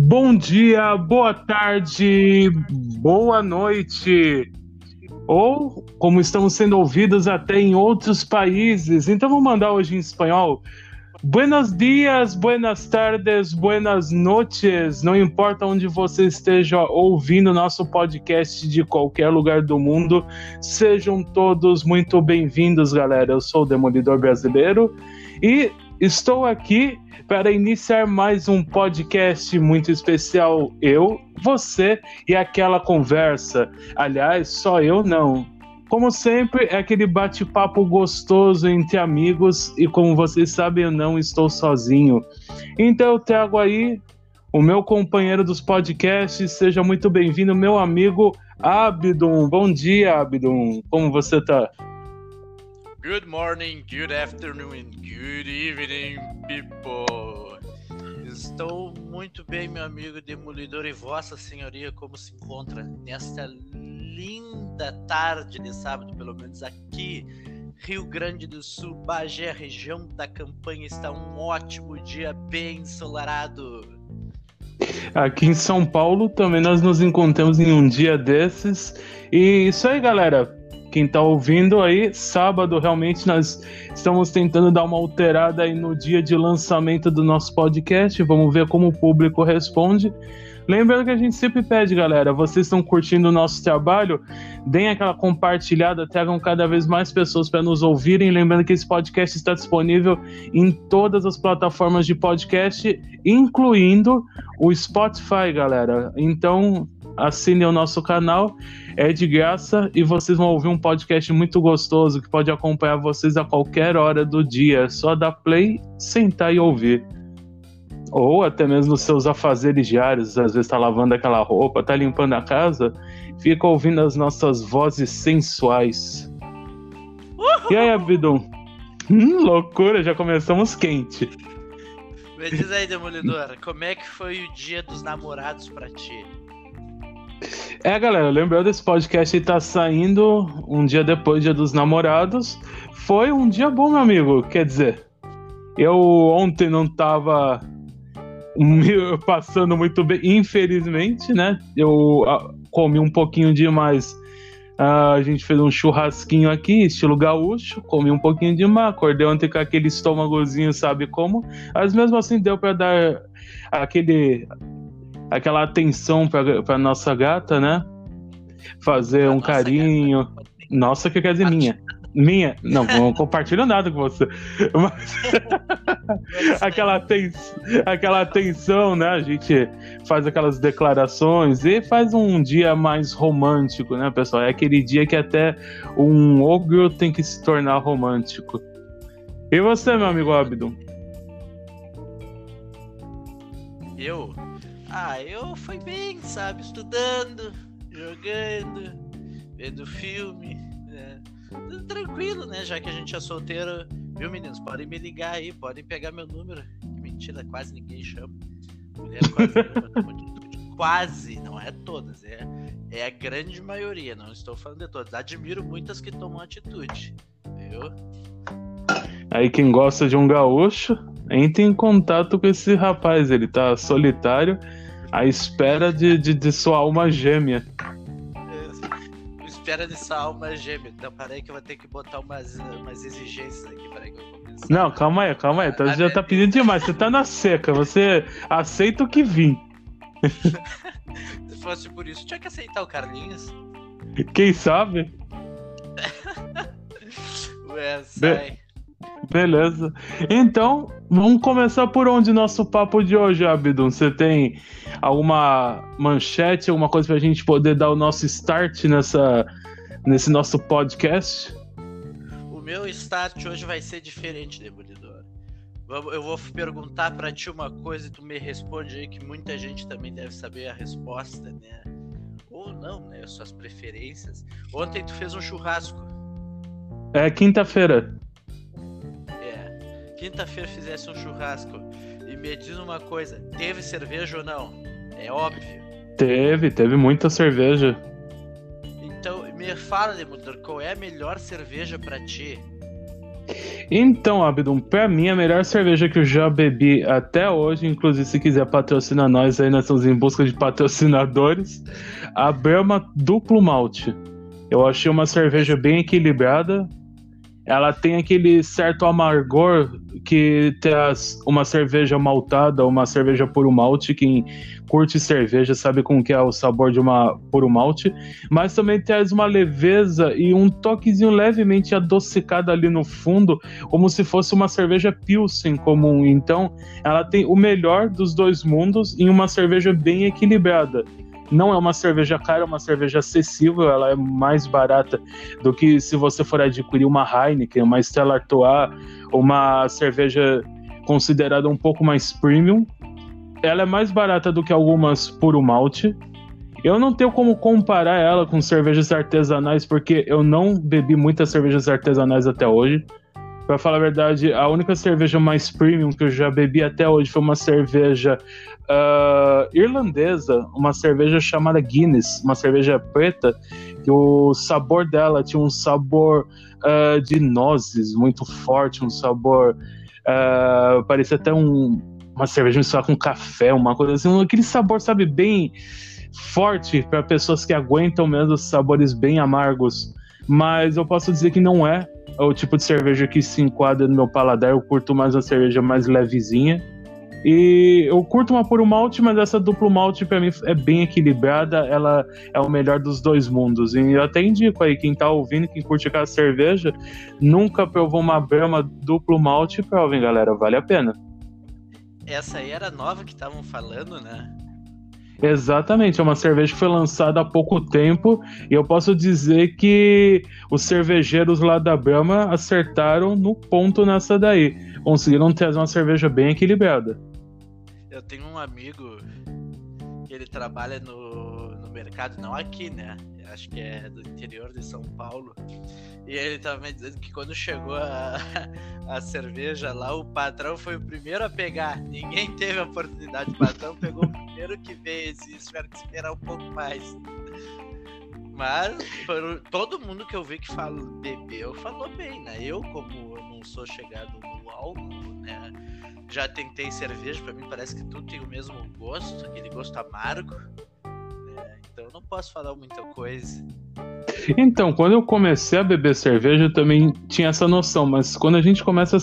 Bom dia, boa tarde, boa noite. Ou como estamos sendo ouvidos até em outros países. Então vou mandar hoje em espanhol. Buenos dias, buenas tardes, buenas noches. Não importa onde você esteja ouvindo nosso podcast de qualquer lugar do mundo, sejam todos muito bem-vindos, galera. Eu sou o Demolidor Brasileiro e estou aqui para iniciar mais um podcast muito especial. Eu, você e aquela conversa. Aliás, só eu não. Como sempre, é aquele bate-papo gostoso entre amigos e como vocês sabem, eu não estou sozinho. Então eu trago aí o meu companheiro dos podcasts, seja muito bem-vindo, meu amigo Abdon. Bom dia, Abdon. Como você tá? Good morning, good afternoon good evening, people. Estou muito bem, meu amigo Demolidor e Vossa Senhoria, como se encontra nesta linda tarde de sábado, pelo menos aqui, Rio Grande do Sul, Bagé, região da campanha, está um ótimo dia bem ensolarado. Aqui em São Paulo também nós nos encontramos em um dia desses. E isso aí, galera. Quem tá ouvindo aí, sábado realmente nós estamos tentando dar uma alterada aí no dia de lançamento do nosso podcast. Vamos ver como o público responde. Lembrando que a gente sempre pede, galera, vocês estão curtindo o nosso trabalho, deem aquela compartilhada, tragam cada vez mais pessoas para nos ouvirem. Lembrando que esse podcast está disponível em todas as plataformas de podcast, incluindo o Spotify, galera. Então, assinem o nosso canal, é de graça e vocês vão ouvir um podcast muito gostoso que pode acompanhar vocês a qualquer hora do dia. É só dar play, sentar e ouvir ou até mesmo nos seus afazeres diários, às vezes está lavando aquela roupa, está limpando a casa, fica ouvindo as nossas vozes sensuais. E aí, Abidon? Hum, loucura, já começamos quente. Me diz aí, Demolidor, como é que foi o dia dos namorados para ti? É, galera, lembrando desse podcast aí tá saindo um dia depois do dia dos namorados. Foi um dia bom, meu amigo. Quer dizer, eu ontem não tava passando muito bem, infelizmente, né? Eu uh, comi um pouquinho demais. Uh, a gente fez um churrasquinho aqui, estilo gaúcho, comi um pouquinho demais, acordei ontem com aquele estômagozinho, sabe como? Mas mesmo assim deu para dar aquele aquela atenção para nossa gata, né? Fazer um carinho. Nossa, que quer dizer minha. Minha. Não, não compartilho nada com você. Mas... aquela, aten... aquela atenção, né? A gente faz aquelas declarações e faz um dia mais romântico, né, pessoal? É aquele dia que até um ogro tem que se tornar romântico. E você, meu amigo Abdon? Eu? Ah, eu fui bem, sabe? Estudando, jogando, vendo filme, né? Tranquilo, né? Já que a gente é solteiro. Viu, meninos? Podem me ligar aí, podem pegar meu número. Que mentira, quase ninguém chama. Mulher quase nenhuma, quase, não é todas, é, é a grande maioria, não estou falando de todas. Admiro muitas que tomam atitude, viu? Aí quem gosta de um gaúcho, entre em contato com esse rapaz, ele tá solitário à espera de, de, de sua alma gêmea espera dessa alma gêmea. Então, peraí que eu vou ter que botar umas, umas exigências aqui. Peraí que eu vou pensar. Não, calma aí, calma aí. Você já tá pedindo demais. Você tá na seca. Você aceita o que vim. Se fosse por isso, tinha que aceitar o Carlinhos. Quem sabe? Ué, sai. Be beleza. Então, vamos começar por onde nosso papo de hoje, Abdon. Você tem alguma manchete, alguma coisa pra gente poder dar o nosso start nessa nesse nosso podcast? O meu start hoje vai ser diferente, Demolidor. Eu vou perguntar para ti uma coisa e tu me responde aí que muita gente também deve saber a resposta, né? Ou não, né? Suas preferências. Ontem tu fez um churrasco. É quinta-feira. Quinta-feira fizesse um churrasco. E me diz uma coisa, teve cerveja ou não? É óbvio. Teve, teve muita cerveja. Então, me fala, Demolidor, qual é a melhor cerveja para ti? Então, Abdum, pra mim a melhor cerveja que eu já bebi até hoje, inclusive se quiser patrocinar nós aí, nós estamos em busca de patrocinadores, a Brahma Duplo Malte. Eu achei uma cerveja bem equilibrada, ela tem aquele certo amargor que tem uma cerveja maltada, uma cerveja puro malte, quem curte cerveja sabe como que é o sabor de uma puro malte, mas também traz uma leveza e um toquezinho levemente adocicado ali no fundo, como se fosse uma cerveja pilsen comum. Então, ela tem o melhor dos dois mundos em uma cerveja bem equilibrada. Não é uma cerveja cara, é uma cerveja acessível, ela é mais barata do que se você for adquirir uma Heineken, uma Stella Artois, uma cerveja considerada um pouco mais premium. Ela é mais barata do que algumas puro malte. Eu não tenho como comparar ela com cervejas artesanais, porque eu não bebi muitas cervejas artesanais até hoje. Pra falar a verdade, a única cerveja mais premium que eu já bebi até hoje foi uma cerveja uh, irlandesa, uma cerveja chamada Guinness, uma cerveja preta, que o sabor dela tinha um sabor uh, de nozes muito forte, um sabor. Uh, parecia até um, uma cerveja misturada com café, uma coisa assim, aquele sabor, sabe, bem forte para pessoas que aguentam mesmo sabores bem amargos. Mas eu posso dizer que não é o tipo de cerveja que se enquadra no meu paladar. Eu curto mais uma cerveja mais levezinha. E eu curto uma puro malte, mas essa duplo malte para mim é bem equilibrada, ela é o melhor dos dois mundos. E eu até indico aí, quem tá ouvindo, quem curte aquela cerveja, nunca provou uma Brahma duplo malte, provem, galera, vale a pena. Essa aí era nova que estavam falando, né? Exatamente, é uma cerveja que foi lançada há pouco tempo e eu posso dizer que os cervejeiros lá da Brahma acertaram no ponto nessa daí. Conseguiram trazer uma cerveja bem equilibrada. Eu tenho um amigo que ele trabalha no, no mercado, não aqui, né? Acho que é do interior de São Paulo. E ele tava me dizendo que quando chegou a, a cerveja lá, o patrão foi o primeiro a pegar. Ninguém teve a oportunidade. O patrão pegou o primeiro que veio e tiveram que esperar um pouco mais. Mas por, todo mundo que eu vi que fala, bebeu falou bem, né? Eu, como eu não sou chegado no álcool? Já tentei cerveja, para mim parece que tudo tem o mesmo gosto, aquele gosto amargo. Né? Então eu não posso falar muita coisa. Então, quando eu comecei a beber cerveja, eu também tinha essa noção, mas quando a gente começa a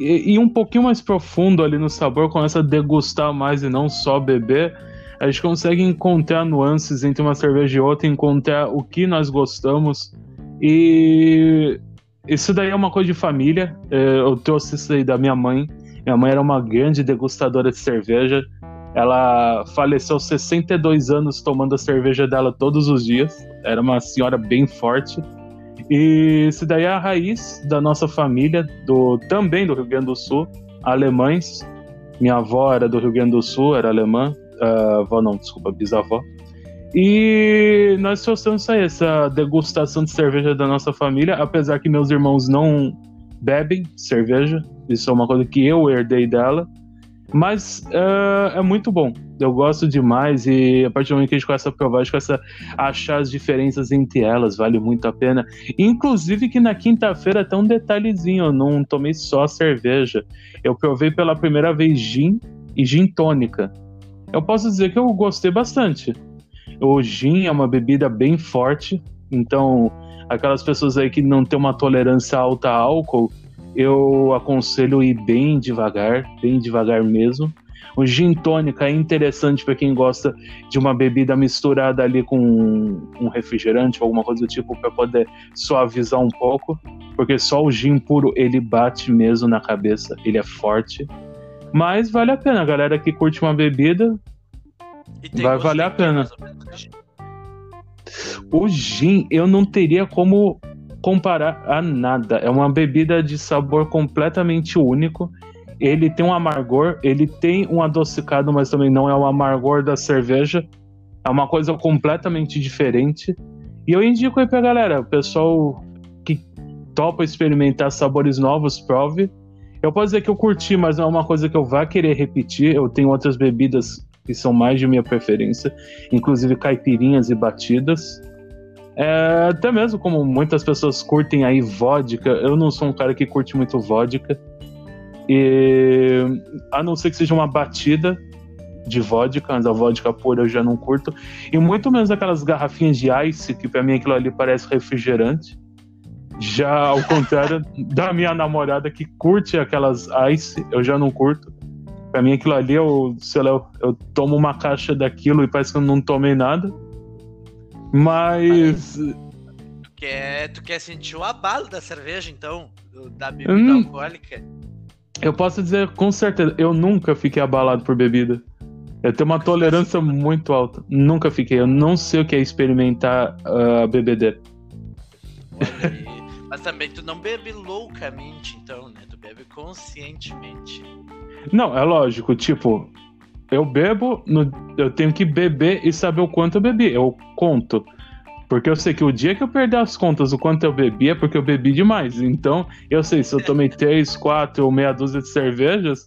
ir um pouquinho mais profundo ali no sabor, começa a degustar mais e não só beber, a gente consegue encontrar nuances entre uma cerveja e outra, encontrar o que nós gostamos. E isso daí é uma coisa de família. É, eu trouxe isso aí da minha mãe. Minha mãe era uma grande degustadora de cerveja. Ela faleceu aos 62 anos tomando a cerveja dela todos os dias. Era uma senhora bem forte. E isso daí é a raiz da nossa família, do também do Rio Grande do Sul, alemães. Minha avó era do Rio Grande do Sul, era alemã. Uh, avó não, desculpa, bisavó. E nós trouxemos essa degustação de cerveja da nossa família, apesar que meus irmãos não bebem cerveja. Isso é uma coisa que eu herdei dela. Mas uh, é muito bom. Eu gosto demais e a partir do momento que a gente começa a provar, a gente começa a achar as diferenças entre elas, vale muito a pena. Inclusive que na quinta-feira tem um detalhezinho, eu não tomei só cerveja. Eu provei pela primeira vez gin e gin tônica. Eu posso dizer que eu gostei bastante. O gin é uma bebida bem forte, então aquelas pessoas aí que não têm uma tolerância alta a álcool, eu aconselho ir bem devagar, bem devagar mesmo. O gin tônica é interessante para quem gosta de uma bebida misturada ali com um refrigerante ou alguma coisa do tipo para poder suavizar um pouco, porque só o gin puro ele bate mesmo na cabeça, ele é forte. Mas vale a pena, a galera que curte uma bebida vai valer a pena. O gin eu não teria como comparar a nada. É uma bebida de sabor completamente único. Ele tem um amargor, ele tem um adocicado, mas também não é o amargor da cerveja. É uma coisa completamente diferente. E eu indico aí pra galera, o pessoal que topa experimentar sabores novos, prove. Eu posso dizer que eu curti, mas não é uma coisa que eu vá querer repetir. Eu tenho outras bebidas que são mais de minha preferência, inclusive caipirinhas e batidas. É, até mesmo como muitas pessoas curtem aí vodka, eu não sou um cara que curte muito vodka. E a não ser que seja uma batida de vodka, mas a vodka pura eu já não curto. E muito menos aquelas garrafinhas de ice, que pra mim aquilo ali parece refrigerante. Já ao contrário da minha namorada que curte aquelas ice, eu já não curto. Pra mim aquilo ali, eu, sei lá, eu, eu tomo uma caixa daquilo e parece que eu não tomei nada. Mas. Tu quer, tu quer sentir o abalo da cerveja, então? Da bebida hum, alcoólica? Eu posso dizer com certeza, eu nunca fiquei abalado por bebida. Eu tenho uma tolerância muito alta. Nunca fiquei. Eu não sei o que é experimentar uh, BBD. Mas também tu não bebe loucamente, então, né? Tu bebe conscientemente. Não, é lógico. Tipo, eu bebo, no... eu tenho que beber e saber o quanto eu bebi. Eu conto. Porque eu sei que o dia que eu perder as contas do quanto eu bebi é porque eu bebi demais. Então, eu sei se eu tomei três, quatro ou meia dúzia de cervejas.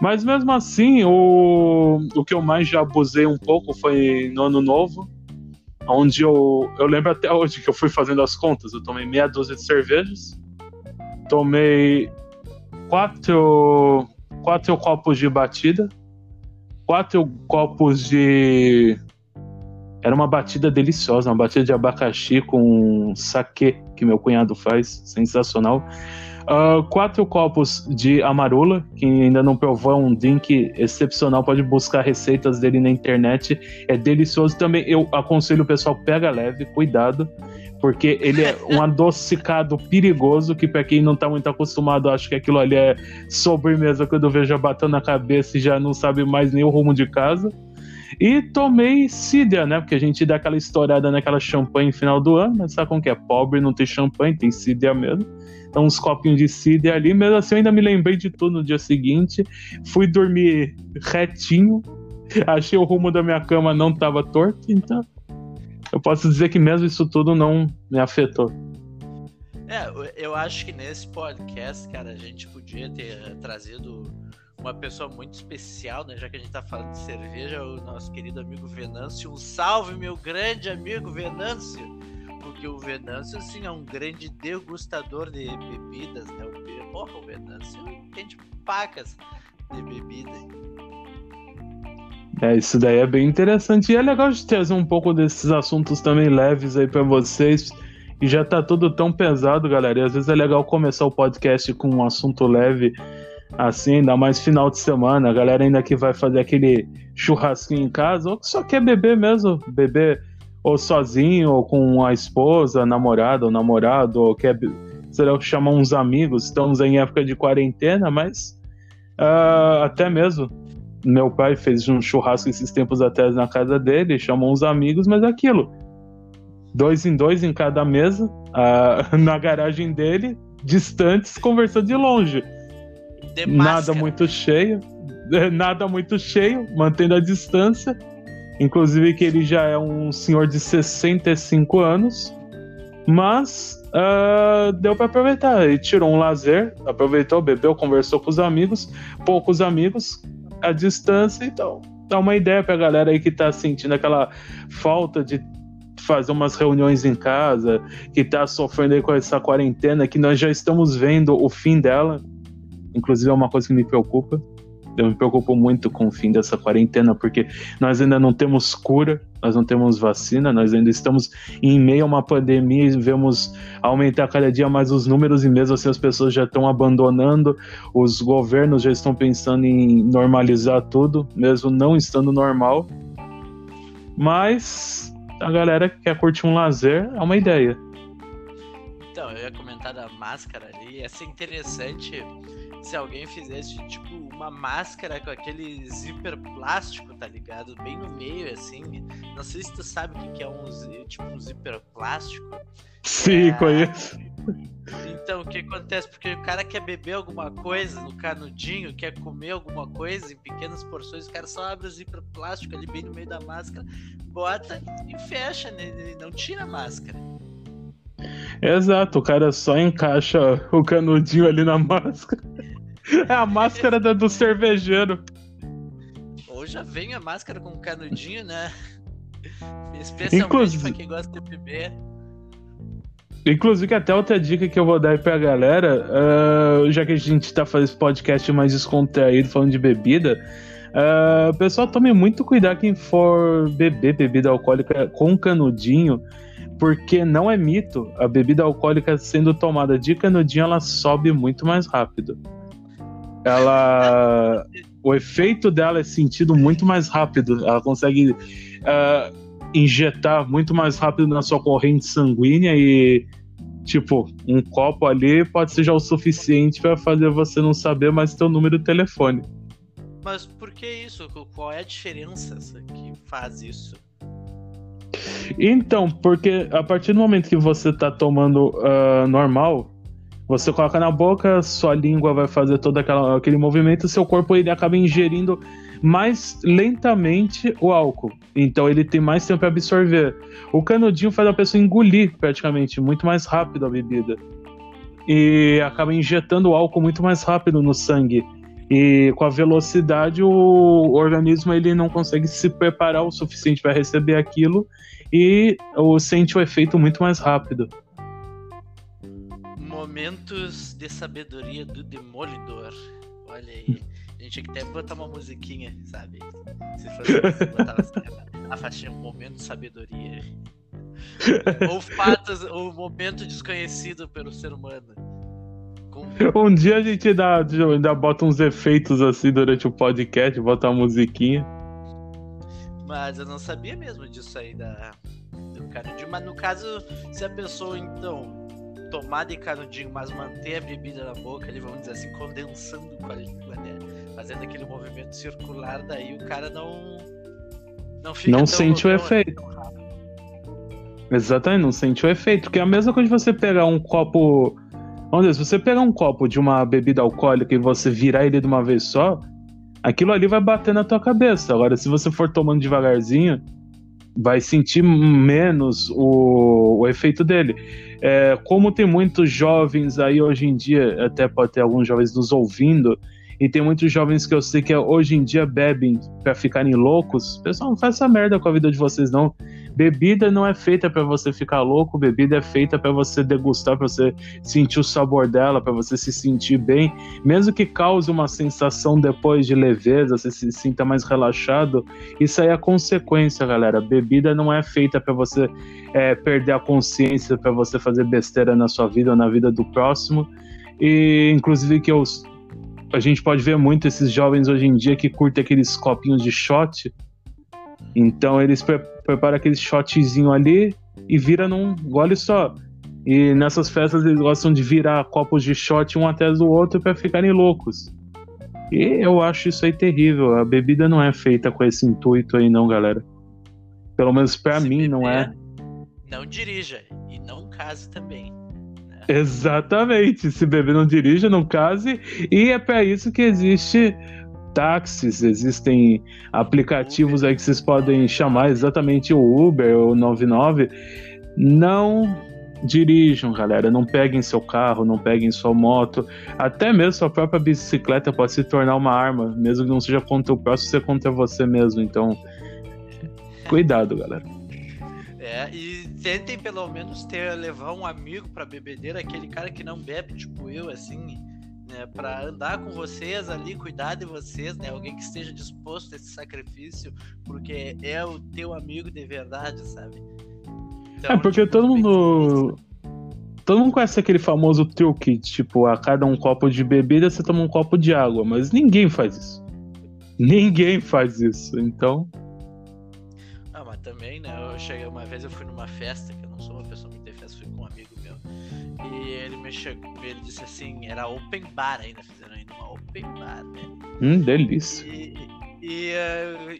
Mas mesmo assim, o, o que eu mais já abusei um pouco foi no ano novo. Onde eu, eu lembro até hoje que eu fui fazendo as contas. Eu tomei meia dúzia de cervejas. Tomei quatro, quatro copos de batida. Quatro copos de era uma batida deliciosa, uma batida de abacaxi com saquê que meu cunhado faz, sensacional. Uh, quatro copos de amarula, que ainda não provou, é um drink excepcional. Pode buscar receitas dele na internet, é delicioso também. Eu aconselho o pessoal pega leve, cuidado, porque ele é um adocicado perigoso que para quem não tá muito acostumado, acho que aquilo ali é sobremesa quando vejo batendo na cabeça e já não sabe mais nem o rumo de casa. E tomei Cidia, né? Porque a gente dá aquela estourada naquela champanhe final do ano, mas sabe como que é? Pobre não tem champanhe, tem Cidia mesmo. Então, uns copinhos de Cidia ali. Mesmo assim, eu ainda me lembrei de tudo no dia seguinte. Fui dormir retinho. Achei o rumo da minha cama não estava torto, então eu posso dizer que mesmo isso tudo não me afetou. É, eu acho que nesse podcast, cara, a gente podia ter trazido uma pessoa muito especial, né? Já que a gente tá falando de cerveja, o nosso querido amigo Venâncio. Um salve, meu grande amigo Venâncio! Porque o Venâncio, assim, é um grande degustador de bebidas, né? Porra, o Venâncio entende pacas de bebida. É, isso daí é bem interessante. E é legal de trazer um pouco desses assuntos também leves aí para vocês. E já tá tudo tão pesado, galera. E às vezes é legal começar o podcast com um assunto leve assim, ainda mais final de semana, a galera ainda que vai fazer aquele churrasquinho em casa, ou que só quer beber mesmo, beber ou sozinho, ou com a esposa, namorada ou namorado, ou quer será chamar uns amigos, estamos em época de quarentena, mas uh, até mesmo meu pai fez um churrasco esses tempos atrás na casa dele, chamou uns amigos, mas é aquilo. Dois em dois em cada mesa, na garagem dele, distantes, conversando de longe nada muito cheio, nada muito cheio, mantendo a distância. Inclusive que ele já é um senhor de 65 anos, mas uh, deu para aproveitar. Ele tirou um lazer, aproveitou, bebeu, conversou com os amigos, poucos amigos, a distância, então dá uma ideia pra galera aí que tá sentindo aquela falta de fazer umas reuniões em casa, que tá sofrendo aí com essa quarentena, que nós já estamos vendo o fim dela. Inclusive é uma coisa que me preocupa. Eu me preocupo muito com o fim dessa quarentena, porque nós ainda não temos cura, nós não temos vacina, nós ainda estamos em meio a uma pandemia e vemos aumentar cada dia mais os números, e mesmo assim as pessoas já estão abandonando, os governos já estão pensando em normalizar tudo, mesmo não estando normal. Mas a galera que quer curtir um lazer é uma ideia. Então, eu ia comentar da máscara ali, ia ser interessante se alguém fizesse, tipo, uma máscara com aquele zíper plástico, tá ligado? Bem no meio, assim. Não sei se tu sabe o que é um, tipo, um zíper plástico. Sim, é... conheço. Então, o que acontece? Porque o cara quer beber alguma coisa no canudinho, quer comer alguma coisa em pequenas porções, o cara só abre o zíper plástico ali bem no meio da máscara, bota e fecha, né? Ele não tira a máscara. Exato, o cara só encaixa o canudinho ali na máscara. É a máscara do cervejeiro. Ou já vem a máscara com canudinho, né? Especialmente Inclusive... pra quem gosta de beber. Inclusive, até outra dica que eu vou dar aí pra galera, uh, já que a gente tá fazendo esse podcast mais descontraído, falando de bebida, uh, pessoal, tome muito cuidado quem for beber bebida alcoólica com canudinho, porque não é mito, a bebida alcoólica sendo tomada de canudinho, ela sobe muito mais rápido. Ela... o efeito dela é sentido muito mais rápido, ela consegue... Uh, injetar muito mais rápido na sua corrente sanguínea e tipo, um copo ali pode ser já o suficiente para fazer você não saber mais teu número de telefone. Mas por que isso? Qual é a diferença que faz isso? Então, porque a partir do momento que você tá tomando uh, normal, você coloca na boca, sua língua vai fazer todo aquela, aquele movimento, seu corpo ele acaba ingerindo mais lentamente o álcool. Então ele tem mais tempo para absorver. O canudinho faz a pessoa engolir praticamente muito mais rápido a bebida. E acaba injetando o álcool muito mais rápido no sangue. E com a velocidade o organismo ele não consegue se preparar o suficiente para receber aquilo e sente o efeito muito mais rápido. Momentos de sabedoria do Demolidor. Olha aí. A gente tinha que até botar uma musiquinha, sabe? Se fosse botar assim, a faixinha Momento de Sabedoria. ou fatos, ou momento desconhecido pelo ser humano. Com... Um dia a gente ainda, ainda bota uns efeitos assim durante o podcast, bota uma musiquinha. Mas eu não sabia mesmo disso aí da, do canudinho. Mas no caso, se a pessoa então tomar de canudinho, mas manter a bebida na boca, ele vamos dizer assim, condensando com a, fazendo aquele movimento circular, daí o cara não. Não, fica não sente o efeito. Exatamente, não sente o efeito. Que é a mesma coisa de você pegar um copo. Vamos dizer, se você pegar um copo de uma bebida alcoólica e você virar ele de uma vez só, aquilo ali vai bater na tua cabeça. Agora, se você for tomando devagarzinho, vai sentir menos o, o efeito dele. É, como tem muitos jovens aí hoje em dia, até pode ter alguns jovens nos ouvindo, e tem muitos jovens que eu sei que hoje em dia bebem para ficarem loucos. Pessoal, não essa merda com a vida de vocês, não. Bebida não é feita para você ficar louco, bebida é feita para você degustar, para você sentir o sabor dela, para você se sentir bem, mesmo que cause uma sensação depois de leveza, você se sinta mais relaxado. Isso aí é consequência, galera. Bebida não é feita para você é, perder a consciência, para você fazer besteira na sua vida ou na vida do próximo. E inclusive que eu a gente pode ver muito esses jovens hoje em dia que curtem aqueles copinhos de shot. Então eles pre preparam aquele shotzinho ali e vira num gole só. E nessas festas eles gostam de virar copos de shot um atrás do outro para ficarem loucos. E eu acho isso aí terrível. A bebida não é feita com esse intuito aí, não, galera. Pelo menos para mim não é. Não dirija e não case também. Exatamente. Se beber não dirija, não case. E é para isso que existe táxis, existem aplicativos aí que vocês podem chamar exatamente o Uber ou 99. Não dirijam, galera. Não peguem seu carro, não peguem sua moto. Até mesmo sua própria bicicleta pode se tornar uma arma, mesmo que não seja contra o próximo, seja contra você mesmo. Então, cuidado, galera. É, e tentem pelo menos ter levar um amigo para bebedeira, aquele cara que não bebe, tipo eu, assim, né, para andar com vocês ali, cuidar de vocês, né, alguém que esteja disposto a esse sacrifício, porque é o teu amigo de verdade, sabe? Então, é porque tipo, todo mundo todo mundo conhece aquele famoso truque, tipo, a cada um copo de bebida você toma um copo de água, mas ninguém faz isso. Ninguém faz isso, então também, né? Eu cheguei uma vez, eu fui numa festa, que eu não sou uma pessoa muito de festa, fui com um amigo meu. E ele me chegou, ele disse assim, era open bar ainda, fizeram ainda uma open bar, né? Hum, delícia. E, e,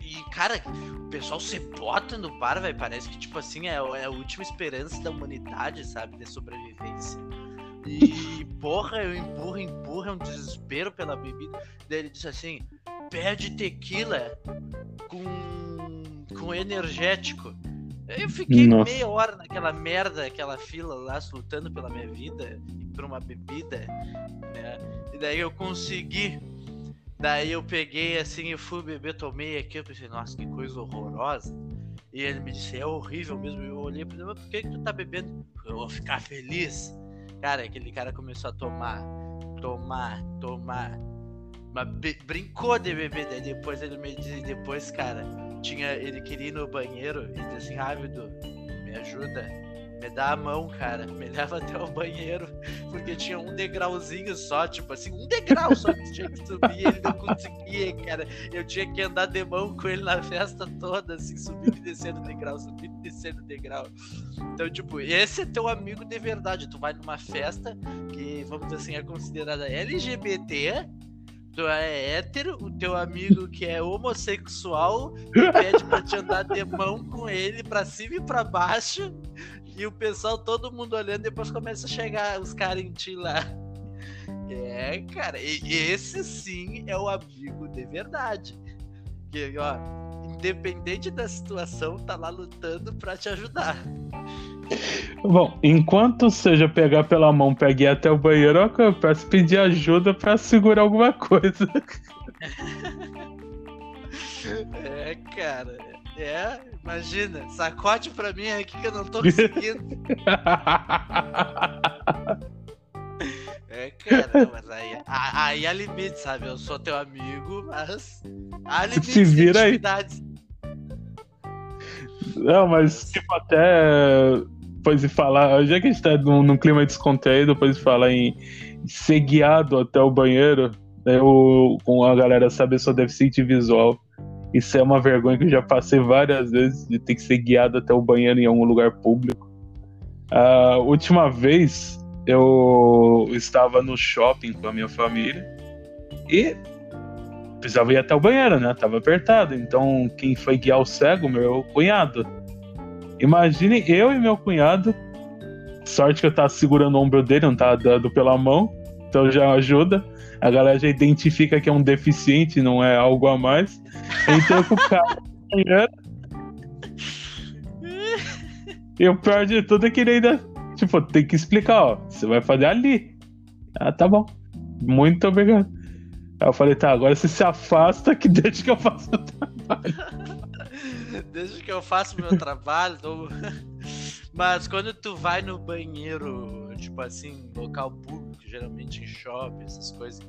e, cara, o pessoal se bota no bar, velho. Parece que, tipo assim, é, é, a última esperança da humanidade, sabe? De sobrevivência. E, porra, eu empurro, empurro, é um desespero pela bebida. Daí ele disse assim: pede tequila com com energético. Eu fiquei Nossa. meia hora naquela merda, aquela fila lá, lutando pela minha vida e por uma bebida, né? E daí eu consegui. Daí eu peguei assim, eu fui beber, tomei aqui, eu pensei, nossa, que coisa horrorosa. E ele me disse, é horrível mesmo. Eu olhei pra ele, por que, que tu tá bebendo? Eu vou ficar feliz. Cara, aquele cara começou a tomar, tomar, tomar. Mas brincou de beber, daí depois ele me disse, depois, cara, tinha, ele queria ir no banheiro e disse assim, rápido, me ajuda me dá a mão, cara, me leva até o banheiro, porque tinha um degrauzinho só, tipo assim, um degrau só que tinha que subir, ele não conseguia, cara. Eu tinha que andar de mão com ele na festa toda, assim, subindo e descendo degrau, subindo e descendo degrau. Então, tipo, esse é teu amigo de verdade. Tu vai numa festa que, vamos dizer assim, é considerada LGBT, tu é hétero, o teu amigo que é homossexual pede pra te andar de mão com ele pra cima e pra baixo e o pessoal, todo mundo olhando, depois começa a chegar os caras em ti lá. É, cara, esse sim é o amigo de verdade. Que, ó, independente da situação, tá lá lutando pra te ajudar. Bom, enquanto seja pegar pela mão, pegue até o banheiro, eu peço pedir ajuda para segurar alguma coisa. é, cara. É, imagina, sacode pra mim aqui que eu não tô conseguindo. é, cara, mas aí, aí há limite, sabe? Eu sou teu amigo, mas há limite. Se vira aí. Não, mas tipo, até depois de falar, já que a gente tá num, num clima descontraído, depois de falar em ser guiado até o banheiro, eu, com a galera saber sua deficiente visual. Isso é uma vergonha que eu já passei várias vezes de ter que ser guiado até o banheiro em algum lugar público. A última vez eu estava no shopping com a minha família e precisava ir até o banheiro, né? Tava apertado. Então quem foi guiar o cego? Meu cunhado. Imagine eu e meu cunhado. Sorte que eu tava segurando o ombro dele, não tava dando pela mão. Então já ajuda a galera já identifica que é um deficiente, não é algo a mais. Então o cara. e o pior de tudo é que ele ainda, tipo, tem que explicar, ó, você vai fazer ali. Ah, tá bom. Muito obrigado. Aí eu falei, tá, agora você se afasta que deixa que eu faça o trabalho. deixa que eu faço o meu trabalho. Mas quando tu vai no banheiro, tipo assim, local público, geralmente em shopping, essas coisas,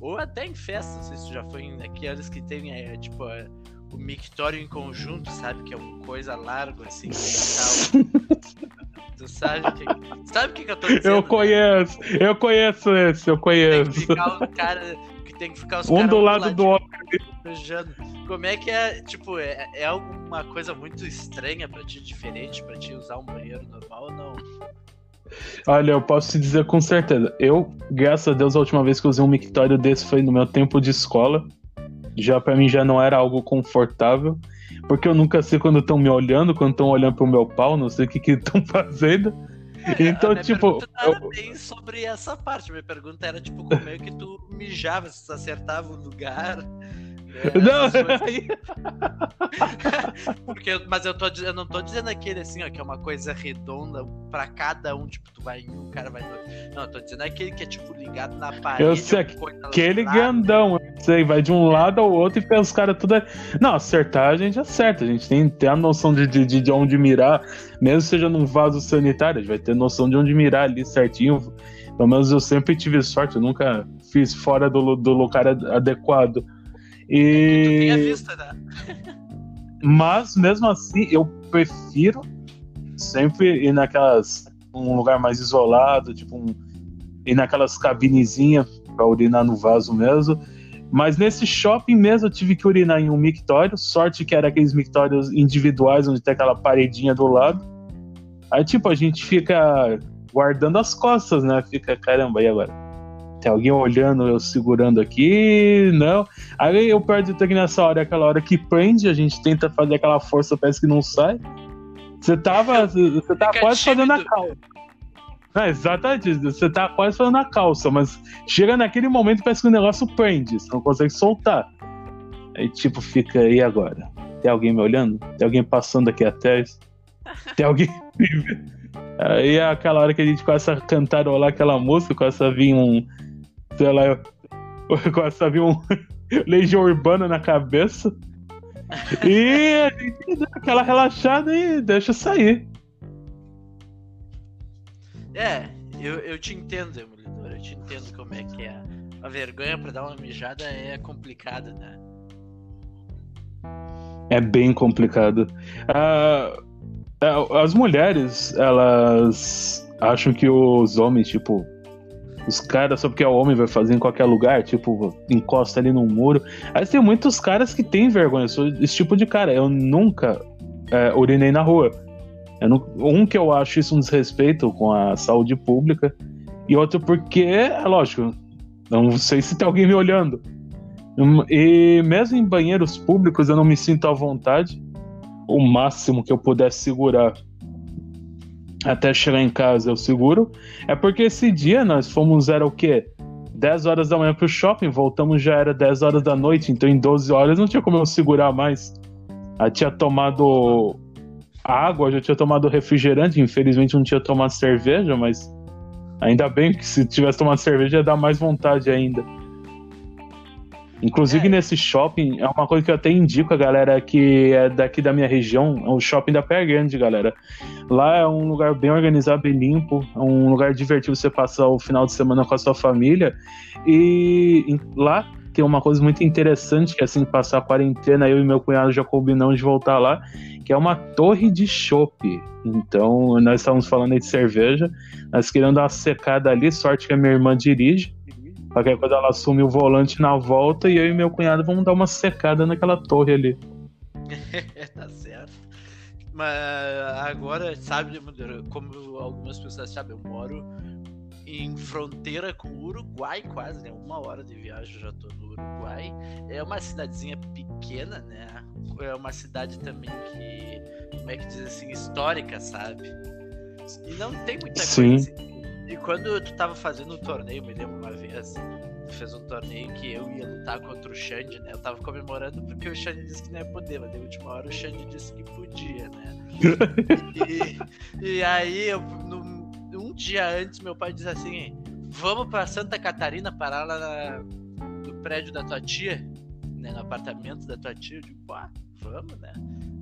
ou até em festa, não sei se tu já foi em aquelas que tem, é, tipo, é, o mictório em conjunto, sabe? Que é uma coisa larga, assim, Tu sabe o que, sabe que, que eu tô dizendo? Eu conheço, né? eu conheço esse, eu conheço. Tem que ficar o cara, tem que ficar os um do lado do outro. Como é que é, tipo, é, é alguma coisa muito estranha pra ti, diferente pra ti usar um banheiro normal ou não? Olha, eu posso te dizer com certeza. Eu, graças a Deus, a última vez que eu usei um mictório desse foi no meu tempo de escola. Já para mim já não era algo confortável, porque eu nunca sei quando estão me olhando, quando estão olhando pro meu pau, não sei o que que estão fazendo. Então, tipo. Não eu... bem sobre essa parte. Minha pergunta era, tipo, como é que tu mijava, se tu acertava o lugar. É, não, Porque, mas eu, tô, eu não tô dizendo aquele assim, ó, que é uma coisa redonda pra cada um, tipo, tu vai em um, o cara vai no outro. Não, eu tô dizendo aquele que é, tipo, ligado na parede. Eu sei, aquele grandão, eu sei, vai de um lado ao outro e pega os caras tudo. Não, acertar a gente acerta, a gente tem, tem a noção de, de, de onde mirar, mesmo seja num vaso sanitário, a gente vai ter noção de onde mirar ali certinho. Pelo menos eu sempre tive sorte, eu nunca fiz fora do, do lugar adequado. E. Vista, né? Mas mesmo assim, eu prefiro sempre ir naquelas. um lugar mais isolado, tipo um, ir naquelas cabinezinhas para urinar no vaso mesmo. Mas nesse shopping mesmo eu tive que urinar em um mictório. Sorte que era aqueles mictórios individuais onde tem aquela paredinha do lado. Aí, tipo, a gente fica guardando as costas, né? Fica, caramba, e agora? Tem alguém olhando, eu segurando aqui, não. Aí eu perdo aqui nessa hora, aquela hora que prende, a gente tenta fazer aquela força, parece que não sai. Você tava, você tá quase fazendo a calça. Não, exatamente, você tá quase fazendo a calça, mas chega naquele momento parece que o negócio prende, você não consegue soltar. Aí tipo, fica aí agora. Tem alguém me olhando? Tem alguém passando aqui atrás? Tem alguém. aí é aquela hora que a gente começa a cantarolar aquela música, começa a vir um sei lá, eu, eu um Legião Urbana na cabeça. e a gente dá aquela relaxada e deixa sair. É, eu, eu te entendo, Demolidor. Eu te entendo como é que é. A vergonha pra dar uma mijada é complicada, né? É bem complicado. Uh, as mulheres, elas acham que os homens, tipo, os caras, só porque é homem, vai fazer em qualquer lugar, tipo, encosta ali num muro. Aí tem muitos caras que têm vergonha, eu sou esse tipo de cara. Eu nunca é, urinei na rua. Não, um que eu acho isso um desrespeito com a saúde pública, e outro porque, é lógico, não sei se tem alguém me olhando. E mesmo em banheiros públicos eu não me sinto à vontade. O máximo que eu puder segurar até chegar em casa eu seguro. É porque esse dia nós fomos, era o quê? 10 horas da manhã pro shopping, voltamos já era 10 horas da noite, então em 12 horas não tinha como eu segurar mais. Eu tinha tomado água, já tinha tomado refrigerante, infelizmente não tinha tomado cerveja, mas ainda bem que se tivesse tomado cerveja ia dar mais vontade ainda. Inclusive é. nesse shopping, é uma coisa que eu até indico a galera que é daqui da minha região, é o shopping da Pé Grande, galera. Lá é um lugar bem organizado, bem limpo, é um lugar divertido você passar o final de semana com a sua família. E lá tem uma coisa muito interessante, que é assim, passar a quarentena, eu e meu cunhado já combinamos de voltar lá, que é uma torre de chopp. Então, nós estávamos falando aí de cerveja, nós querendo dar uma secada ali, sorte que a minha irmã dirige. Qualquer coisa ela assume o volante na volta e eu e meu cunhado vamos dar uma secada naquela torre ali. tá certo. Mas agora, sabe, como algumas pessoas sabem, eu moro em fronteira com o Uruguai, quase, né? Uma hora de viagem eu já tô no Uruguai. É uma cidadezinha pequena, né? É uma cidade também que, como é que diz assim, histórica, sabe? E não tem muita Sim. coisa. E quando tu tava fazendo um torneio, me lembro uma vez, tu fez um torneio que eu ia lutar contra o Xande, né? Eu tava comemorando porque o Xande disse que não ia poder, mas na última hora o Xande disse que podia, né? e, e, aí, eu, no, um dia antes, meu pai disse assim: Vamos pra Santa Catarina parar lá na, no prédio da tua tia, né? No apartamento da tua tia. Eu digo, pá, vamos, né?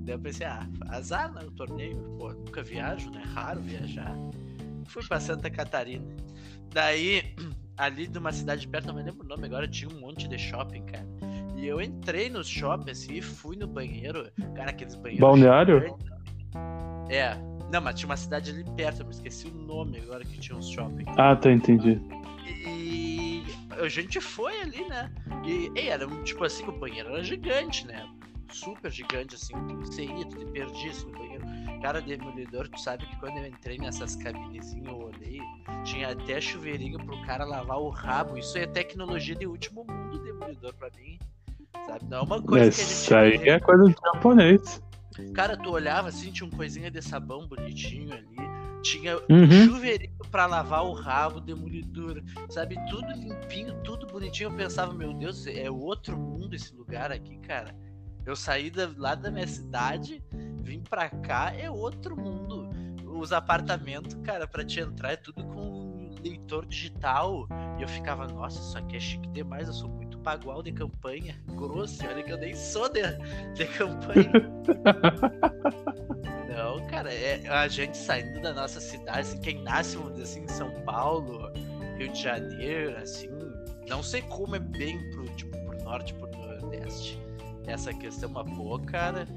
Daí eu pensei, ah, azar, né? O torneio, pô, nunca viajo, né? Raro viajar. Fui pra Santa Catarina. Daí, ali de uma cidade perto, não me lembro o nome agora, tinha um monte de shopping, cara. E eu entrei nos shopping assim e fui no banheiro. Cara, aqueles banheiros. Balneário? É. Não, mas tinha uma cidade ali perto, eu me esqueci o nome agora que tinha uns shopping. Ah, tá, entendi. E a gente foi ali, né? E, e era tipo assim, o banheiro era gigante, né? Super gigante, assim, você ia, tu te perdia assim, no banheiro. Cara, Demolidor, tu sabe que quando eu entrei nessas cabinezinhas, eu olhei, tinha até chuveirinho pro cara lavar o rabo. Isso é tecnologia de último mundo, Demolidor, pra mim. Sabe? Não é uma coisa que a gente. Isso aí é coisa de japonês. Cara, tu olhava assim, tinha um coisinha de sabão bonitinho ali. Tinha uhum. chuveirinho pra lavar o rabo, demolidor, sabe? Tudo limpinho, tudo bonitinho. Eu pensava, meu Deus, é outro mundo esse lugar aqui, cara. Eu saí da, lá da minha cidade, vim pra cá, é outro mundo. Os apartamentos, cara, pra te entrar é tudo com leitor digital. E eu ficava, nossa, isso aqui é chique demais, eu sou muito pagual de campanha. Grosso, olha que eu nem sou de, de campanha. Não, cara, é a gente saindo da nossa cidade, assim, quem nasce, vamos dizer assim, em São Paulo, Rio de Janeiro, assim, não sei como é bem pro, tipo, pro norte, pro nordeste essa questão, mas pô, cara,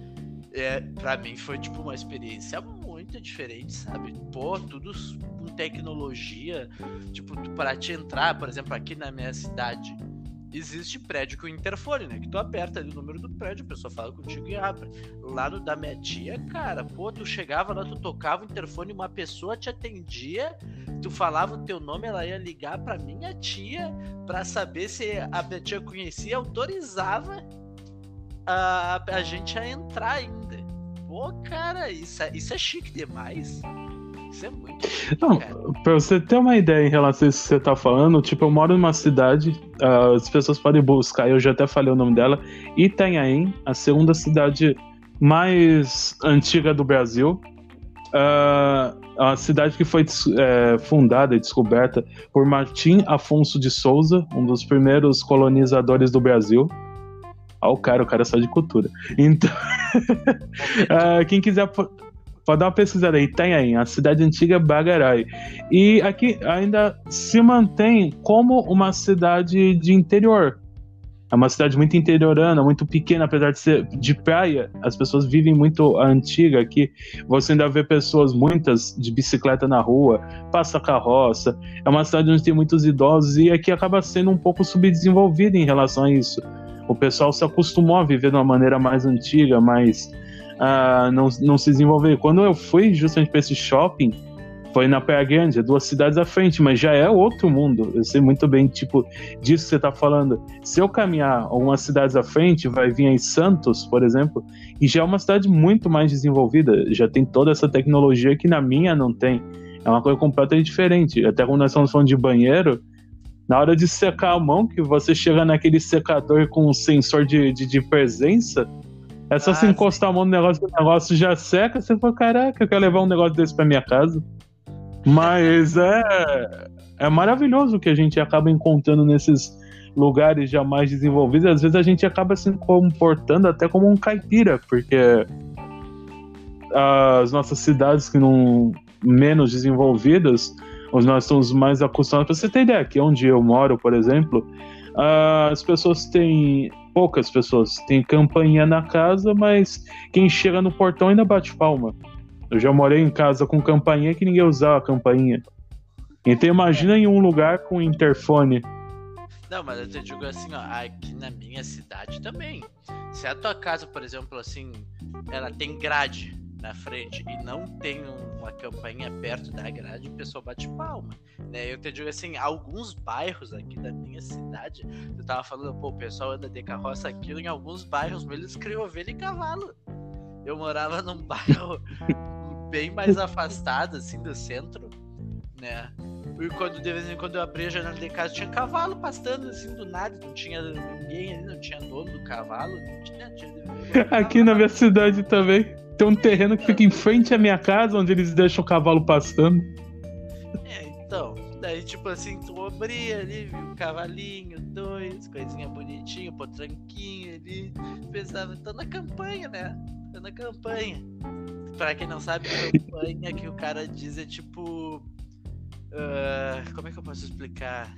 é, pra mim foi tipo uma experiência muito diferente, sabe? Pô, tudo com tecnologia, tipo, para te entrar, por exemplo, aqui na minha cidade, existe prédio com interfone, né? Que tu aperta ali o número do prédio, a pessoa fala contigo e abre. Lá no da minha tia, cara, pô, tu chegava lá, tu tocava o interfone, uma pessoa te atendia, tu falava o teu nome, ela ia ligar pra minha tia pra saber se a minha tia conhecia, autorizava a, a gente a entrar ainda. Pô, cara, isso é, isso é chique demais. Isso é muito chique, Não, cara. pra você ter uma ideia em relação a isso que você tá falando, tipo, eu moro numa cidade, uh, as pessoas podem buscar, eu já até falei o nome dela, Itanhaém, a segunda cidade mais antiga do Brasil. Uh, a cidade que foi é, fundada e descoberta por Martim Afonso de Souza, um dos primeiros colonizadores do Brasil. Ó, o cara, o cara é só de cultura. Então, uh, quem quiser pode dar uma pesquisada aí, tem aí, a cidade antiga Bagarai. E aqui ainda se mantém como uma cidade de interior. É uma cidade muito interiorana, muito pequena, apesar de ser de praia. As pessoas vivem muito a antiga aqui. Você ainda vê pessoas, muitas, de bicicleta na rua, passa carroça. É uma cidade onde tem muitos idosos e aqui acaba sendo um pouco subdesenvolvida em relação a isso. O pessoal se acostumou a viver de uma maneira mais antiga, mais. Uh, não, não se desenvolver. Quando eu fui justamente para esse shopping, foi na Praia Grande, é duas cidades à frente, mas já é outro mundo. Eu sei muito bem, tipo, disso que você está falando. Se eu caminhar algumas cidades à frente, vai vir em Santos, por exemplo, e já é uma cidade muito mais desenvolvida, já tem toda essa tecnologia que na minha não tem. É uma coisa completamente diferente. Até quando nós estamos falando de banheiro, na hora de secar a mão, que você chega naquele secador com um sensor de, de, de presença, é só ah, você encostar sim. a mão no negócio, o negócio já seca, você fala, caraca, eu quero levar um negócio desse pra minha casa. Mas é, é maravilhoso o que a gente acaba encontrando nesses lugares já mais desenvolvidos. Às vezes a gente acaba se comportando até como um caipira, porque as nossas cidades que não menos desenvolvidas, os nós estamos mais acostumados. Pra você ter ideia, aqui onde eu moro, por exemplo, as pessoas têm poucas pessoas têm campainha na casa, mas quem chega no portão ainda bate palma. Eu já morei em casa com campainha que ninguém usava a campainha. Então imagina em um lugar com interfone. Não, mas eu te digo assim, ó, aqui na minha cidade também. Se a tua casa, por exemplo, assim, ela tem grade na frente e não tem uma campainha perto da grade, o pessoal bate palma. Né? Eu te digo assim, alguns bairros aqui da minha cidade, eu tava falando, pô, o pessoal anda de carroça aqui, em alguns bairros eles criam ovelha e cavalo. Eu morava num bairro bem mais afastado, assim, do centro, né? E quando de vez em quando eu abria a janela de casa, tinha cavalo pastando assim do nada, não tinha ninguém ali, não tinha dono do cavalo, não tinha. tinha Aqui na minha cidade também. Tem um terreno que fica em frente à minha casa, onde eles deixam o cavalo pastando. É, então. Daí, tipo assim, tu abria ali, viu cavalinho, dois, coisinha bonitinha, potranquinho ali. Pensava, tô na campanha, né? Tô na campanha. Pra quem não sabe, campanha que o cara diz é tipo. Uh, como é que eu posso explicar?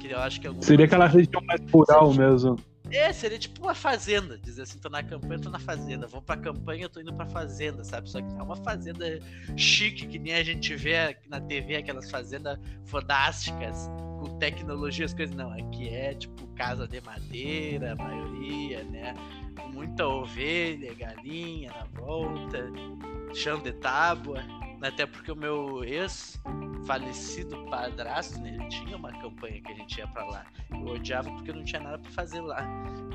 Que eu acho que é Seria aquela região mais rural mesmo. É, seria tipo uma fazenda. Dizer assim, tô na campanha, tô na fazenda. Vou pra campanha, tô indo pra fazenda, sabe? Só que é uma fazenda chique, que nem a gente vê na TV, aquelas fazendas fantásticas, com tecnologias, coisas. Não, aqui é tipo casa de madeira, a maioria, né? muita ovelha, galinha na volta, chão de tábua. Até porque o meu ex falecido padrasto, né, ele tinha uma campanha que a gente ia para lá. Eu odiava porque não tinha nada para fazer lá.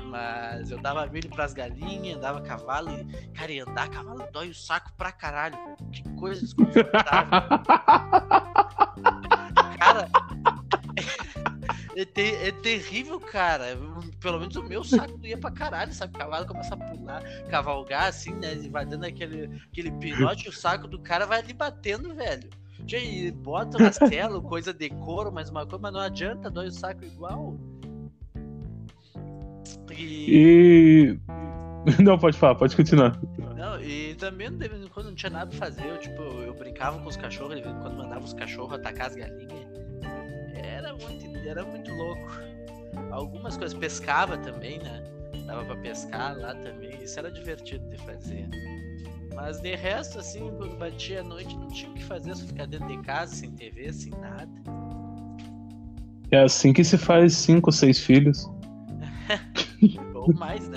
Mas eu dava milho pras galinhas, dava cavalo e, cara, ia andar cavalo dói o saco pra caralho. Que coisa desconfortável. cara, é, ter, é, terrível, cara. Pelo menos o meu saco ia pra caralho, sabe? O cavalo começa a pular, cavalgar assim, né? E vai dando aquele, aquele pinote, o saco do cara vai ali batendo, velho. E bota uma celo, coisa de couro, mas uma coisa, mas não adianta, dói o saco igual. E... e... Não, pode falar, pode continuar. Não, e também de vez em quando não tinha nada pra fazer. Eu, tipo, eu brincava com os cachorros, de vez em quando mandava os cachorros atacar as galinhas. Era muito era muito louco. Algumas coisas, pescava também, né? Dava pra pescar lá também. Isso era divertido de fazer. Mas de resto, assim, quando batia a noite, não tinha o que fazer, só ficar dentro de casa, sem TV, sem nada. É assim que se faz cinco, seis filhos. Ou mais, né?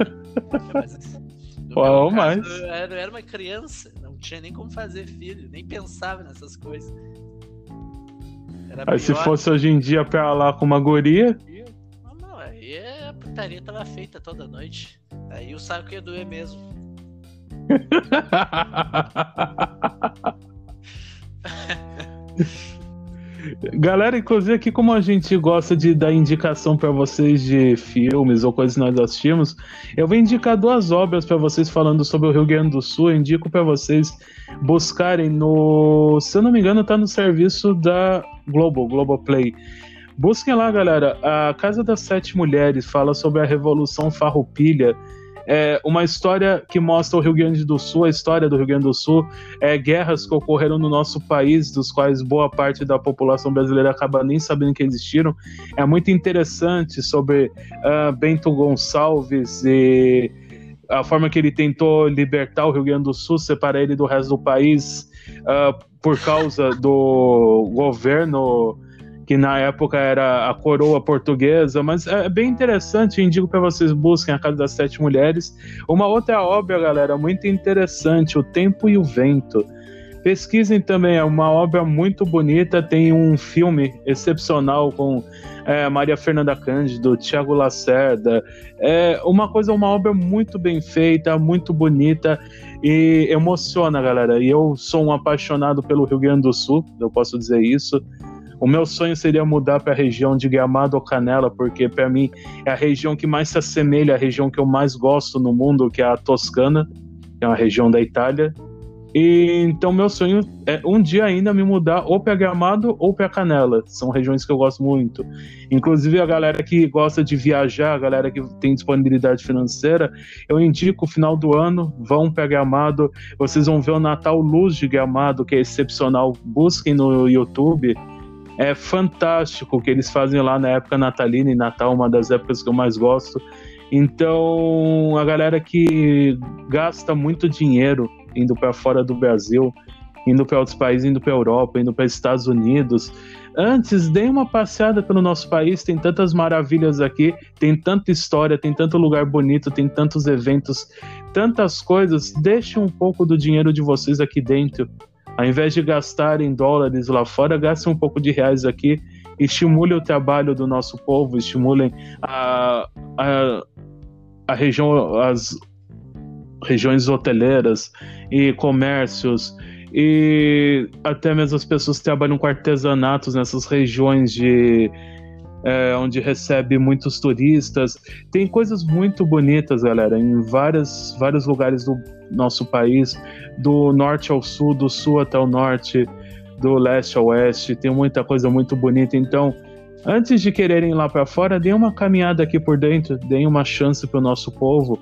Mas, Ou mais. Eu era, eu era uma criança, não tinha nem como fazer filho, nem pensava nessas coisas. Era aí se fosse hoje em dia pra lá com uma guria. Não, não, aí a putaria tava feita toda noite. Aí o saco ia doer mesmo. Galera, inclusive aqui como a gente gosta de dar indicação para vocês de filmes ou coisas que nós assistimos, eu vou indicar duas obras para vocês falando sobre o Rio Grande do Sul. Eu indico para vocês buscarem no, se eu não me engano, tá no serviço da Globo, Globoplay. Busquem lá, galera. A Casa das Sete Mulheres fala sobre a Revolução Farroupilha. É uma história que mostra o Rio Grande do Sul, a história do Rio Grande do Sul, é, guerras que ocorreram no nosso país, dos quais boa parte da população brasileira acaba nem sabendo que existiram. É muito interessante sobre uh, Bento Gonçalves e a forma que ele tentou libertar o Rio Grande do Sul, separar ele do resto do país uh, por causa do governo que na época era a coroa portuguesa, mas é bem interessante, indico para vocês busquem a Casa das Sete Mulheres. Uma outra obra, galera, muito interessante, O Tempo e o Vento. Pesquisem também, é uma obra muito bonita, tem um filme excepcional com é, Maria Fernanda Cândido, Tiago Lacerda. É uma coisa, uma obra muito bem feita, muito bonita e emociona, galera. E eu sou um apaixonado pelo Rio Grande do Sul, eu posso dizer isso. O meu sonho seria mudar para a região de Gramado ou Canela, porque para mim é a região que mais se assemelha à região que eu mais gosto no mundo, que é a Toscana, que é uma região da Itália. E então meu sonho é um dia ainda me mudar ou para Gramado ou para Canela. São regiões que eu gosto muito. Inclusive a galera que gosta de viajar, a galera que tem disponibilidade financeira, eu indico o final do ano, vão para Gramado, vocês vão ver o Natal Luz de Gramado, que é excepcional. Busquem no YouTube é fantástico o que eles fazem lá na época natalina e Natal, uma das épocas que eu mais gosto. Então, a galera que gasta muito dinheiro indo para fora do Brasil, indo para outros países, indo para Europa, indo para Estados Unidos, antes dê uma passeada pelo nosso país, tem tantas maravilhas aqui, tem tanta história, tem tanto lugar bonito, tem tantos eventos, tantas coisas. Deixe um pouco do dinheiro de vocês aqui dentro ao invés de gastar em dólares lá fora, gastem um pouco de reais aqui, estimule o trabalho do nosso povo, estimulem a, a, a região, as regiões hoteleiras e comércios. E até mesmo as pessoas que trabalham com artesanatos nessas regiões de é, onde recebe muitos turistas. Tem coisas muito bonitas, galera, em várias, vários lugares do nosso país do norte ao sul, do sul até o norte, do leste ao oeste. Tem muita coisa muito bonita. Então, antes de quererem ir lá para fora, deem uma caminhada aqui por dentro, deem uma chance para o nosso povo.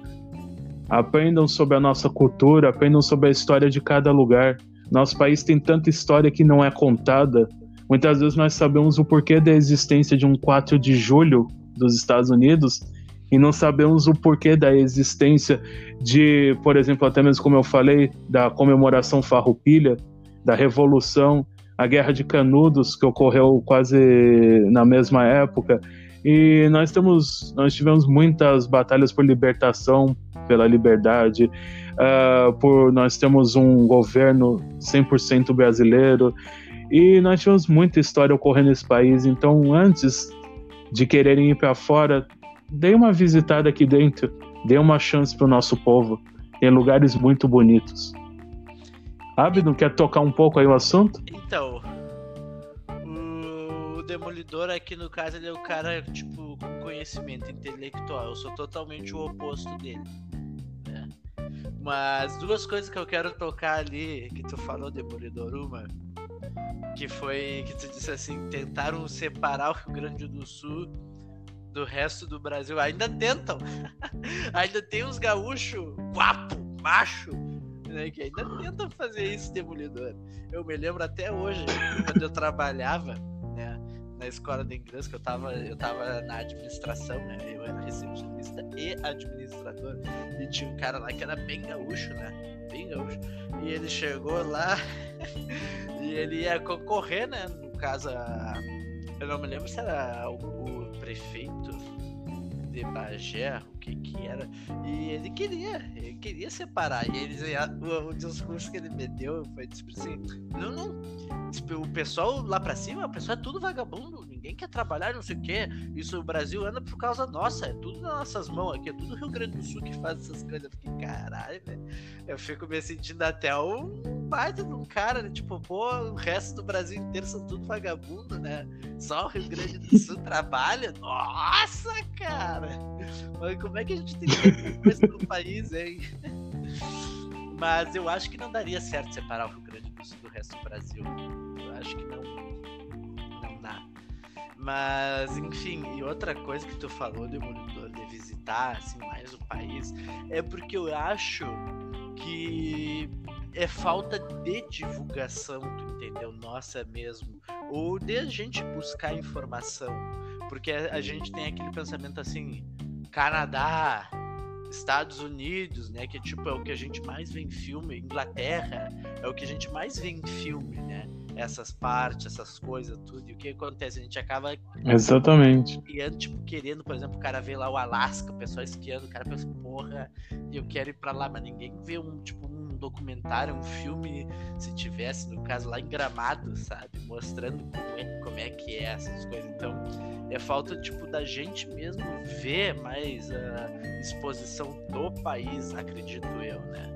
Aprendam sobre a nossa cultura, aprendam sobre a história de cada lugar. Nosso país tem tanta história que não é contada. Muitas vezes nós sabemos o porquê da existência de um 4 de julho dos Estados Unidos, e não sabemos o porquê da existência de, por exemplo, até mesmo como eu falei, da comemoração farroupilha, da revolução, a guerra de Canudos que ocorreu quase na mesma época. E nós temos, nós tivemos muitas batalhas por libertação, pela liberdade, uh, por nós temos um governo 100% brasileiro e nós tivemos muita história ocorrendo nesse país. Então, antes de quererem ir para fora, dê uma visitada aqui dentro, dê uma chance para o nosso povo. Tem lugares muito bonitos. Abdo, quer tocar um pouco aí o assunto? Então, o Demolidor aqui no caso ele é o cara tipo com conhecimento intelectual. Eu sou totalmente o oposto dele. Né? Mas duas coisas que eu quero tocar ali que tu falou, Demolidor, uma que foi que tu disse assim, tentaram separar o Rio Grande do Sul do resto do Brasil ainda tentam. ainda tem uns gaúchos guapo, macho, né, que ainda tentam fazer isso, demolidor. Eu me lembro até hoje, quando eu trabalhava, né, na escola de inglês, que eu tava, eu tava na administração, né? Eu era recepcionista e administrador. E tinha um cara lá que era bem gaúcho, né? Bem gaúcho. E ele chegou lá e ele ia concorrer, né? No caso, a... eu não me lembro se era o, o prefeito de Bagé, que que era, e ele queria, ele queria separar, e eles, o, o discurso que ele me deu foi tipo assim, não, não, tipo, o pessoal lá pra cima, o pessoal é tudo vagabundo, ninguém quer trabalhar, não sei o que, isso o Brasil anda por causa nossa, é tudo nas nossas mãos aqui, é tudo Rio Grande do Sul que faz essas coisas, eu fiquei, caralho, velho, eu fico me sentindo até um baita de um cara, né? tipo, pô, o resto do Brasil inteiro são tudo vagabundo, né, só o Rio Grande do Sul trabalha, nossa, cara, mas como é que a gente tem coisa no país, hein? Mas eu acho que não daria certo separar o Rio Grande do Sul do resto do Brasil. Eu acho que não, não dá. Mas, enfim, e outra coisa que tu falou, Demolidor, de visitar assim, mais o país, é porque eu acho que é falta de divulgação, tu entendeu? Nossa mesmo. Ou de a gente buscar informação. Porque a gente tem aquele pensamento assim, Canadá, Estados Unidos, né? Que tipo é o que a gente mais vê em filme, Inglaterra é o que a gente mais vê em filme, né? Essas partes, essas coisas, tudo. E o que acontece? A gente acaba. Exatamente. E tipo, querendo, por exemplo, o cara vê lá o Alasca, o pessoal esquiando, o cara pensa, porra, eu quero ir pra lá, mas ninguém vê um, tipo, um documentário, um filme, se tivesse, no caso, lá em Gramado, sabe? Mostrando como é, como é que é essas coisas. Então, é falta, tipo, da gente mesmo ver mais a exposição do país, acredito eu, né?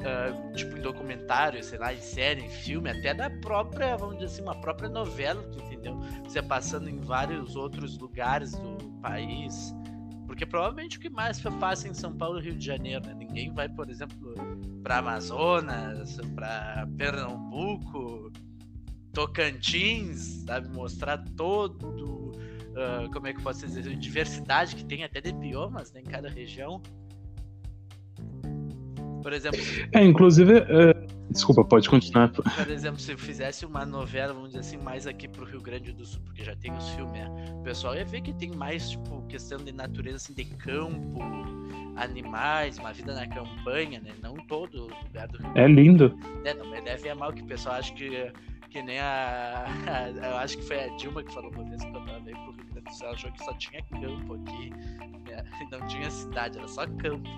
Uh, tipo, em documentário, sei lá, em série, em filme, até da própria, vamos dizer assim, uma própria novela, entendeu? Você passando em vários outros lugares do país. Porque provavelmente o que mais passa em São Paulo e Rio de Janeiro, né? Ninguém vai, por exemplo, para Amazonas, para Pernambuco, Tocantins, sabe? Mostrar todo uh, como é que posso dizer, diversidade que tem até de biomas né, em cada região. Por exemplo. É, inclusive. Uh, desculpa, pode continuar. Por exemplo, se eu fizesse uma novela, vamos dizer assim, mais aqui pro Rio Grande do Sul, porque já tem os filmes, né? O pessoal ia ver que tem mais, tipo, questão de natureza, assim, de campo, animais, uma vida na campanha, né? Não todo lugar do Rio É lindo. É, não, mas deve amar o que o pessoal acha que que nem a, a, Eu acho que foi a Dilma que falou uma vez quando ela veio pro Rio Grande do Sul, ela achou que só tinha campo aqui. Né? Não tinha cidade, era só campo.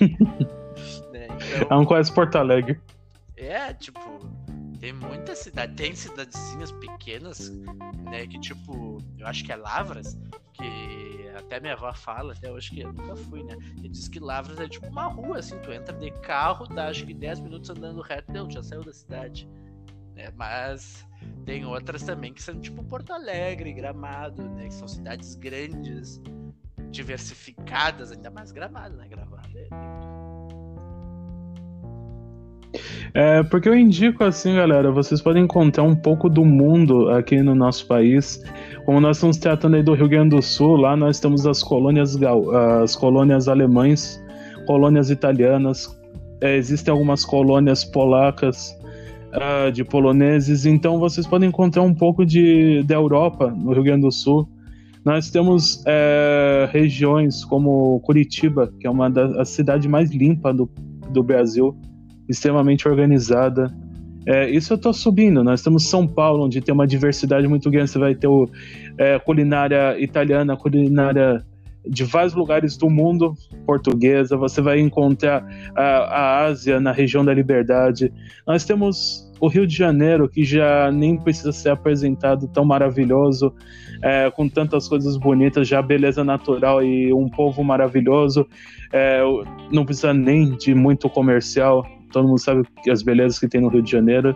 né? Então, é um quase Porto Alegre. É, tipo, tem muita cidade, tem cidadezinhas pequenas, né? Que tipo, eu acho que é Lavras, que até minha avó fala, até hoje que eu nunca fui, né? E diz que Lavras é tipo uma rua, assim, tu entra de carro, dá acho que 10 minutos andando reto, deu, já saiu da cidade né? Mas tem outras também que são tipo Porto Alegre, Gramado, né? Que são cidades grandes, diversificadas, ainda mais Gramado, né? Gramado é É, porque eu indico assim, galera, vocês podem encontrar um pouco do mundo aqui no nosso país. Como nós estamos tratando aí do Rio Grande do Sul, lá nós temos as colônias, as colônias alemães, colônias italianas, é, existem algumas colônias polacas, uh, de poloneses, então vocês podem encontrar um pouco de, da Europa no Rio Grande do Sul. Nós temos é, regiões como Curitiba, que é uma da cidade mais limpa do, do Brasil, extremamente organizada. É, isso eu estou subindo. Nós temos São Paulo, onde tem uma diversidade muito grande. Você vai ter o, é, culinária italiana, culinária de vários lugares do mundo portuguesa, você vai encontrar a, a Ásia na região da Liberdade. Nós temos o Rio de Janeiro, que já nem precisa ser apresentado tão maravilhoso, é, com tantas coisas bonitas, já beleza natural e um povo maravilhoso. É, não precisa nem de muito comercial, todo mundo sabe as belezas que tem no Rio de Janeiro.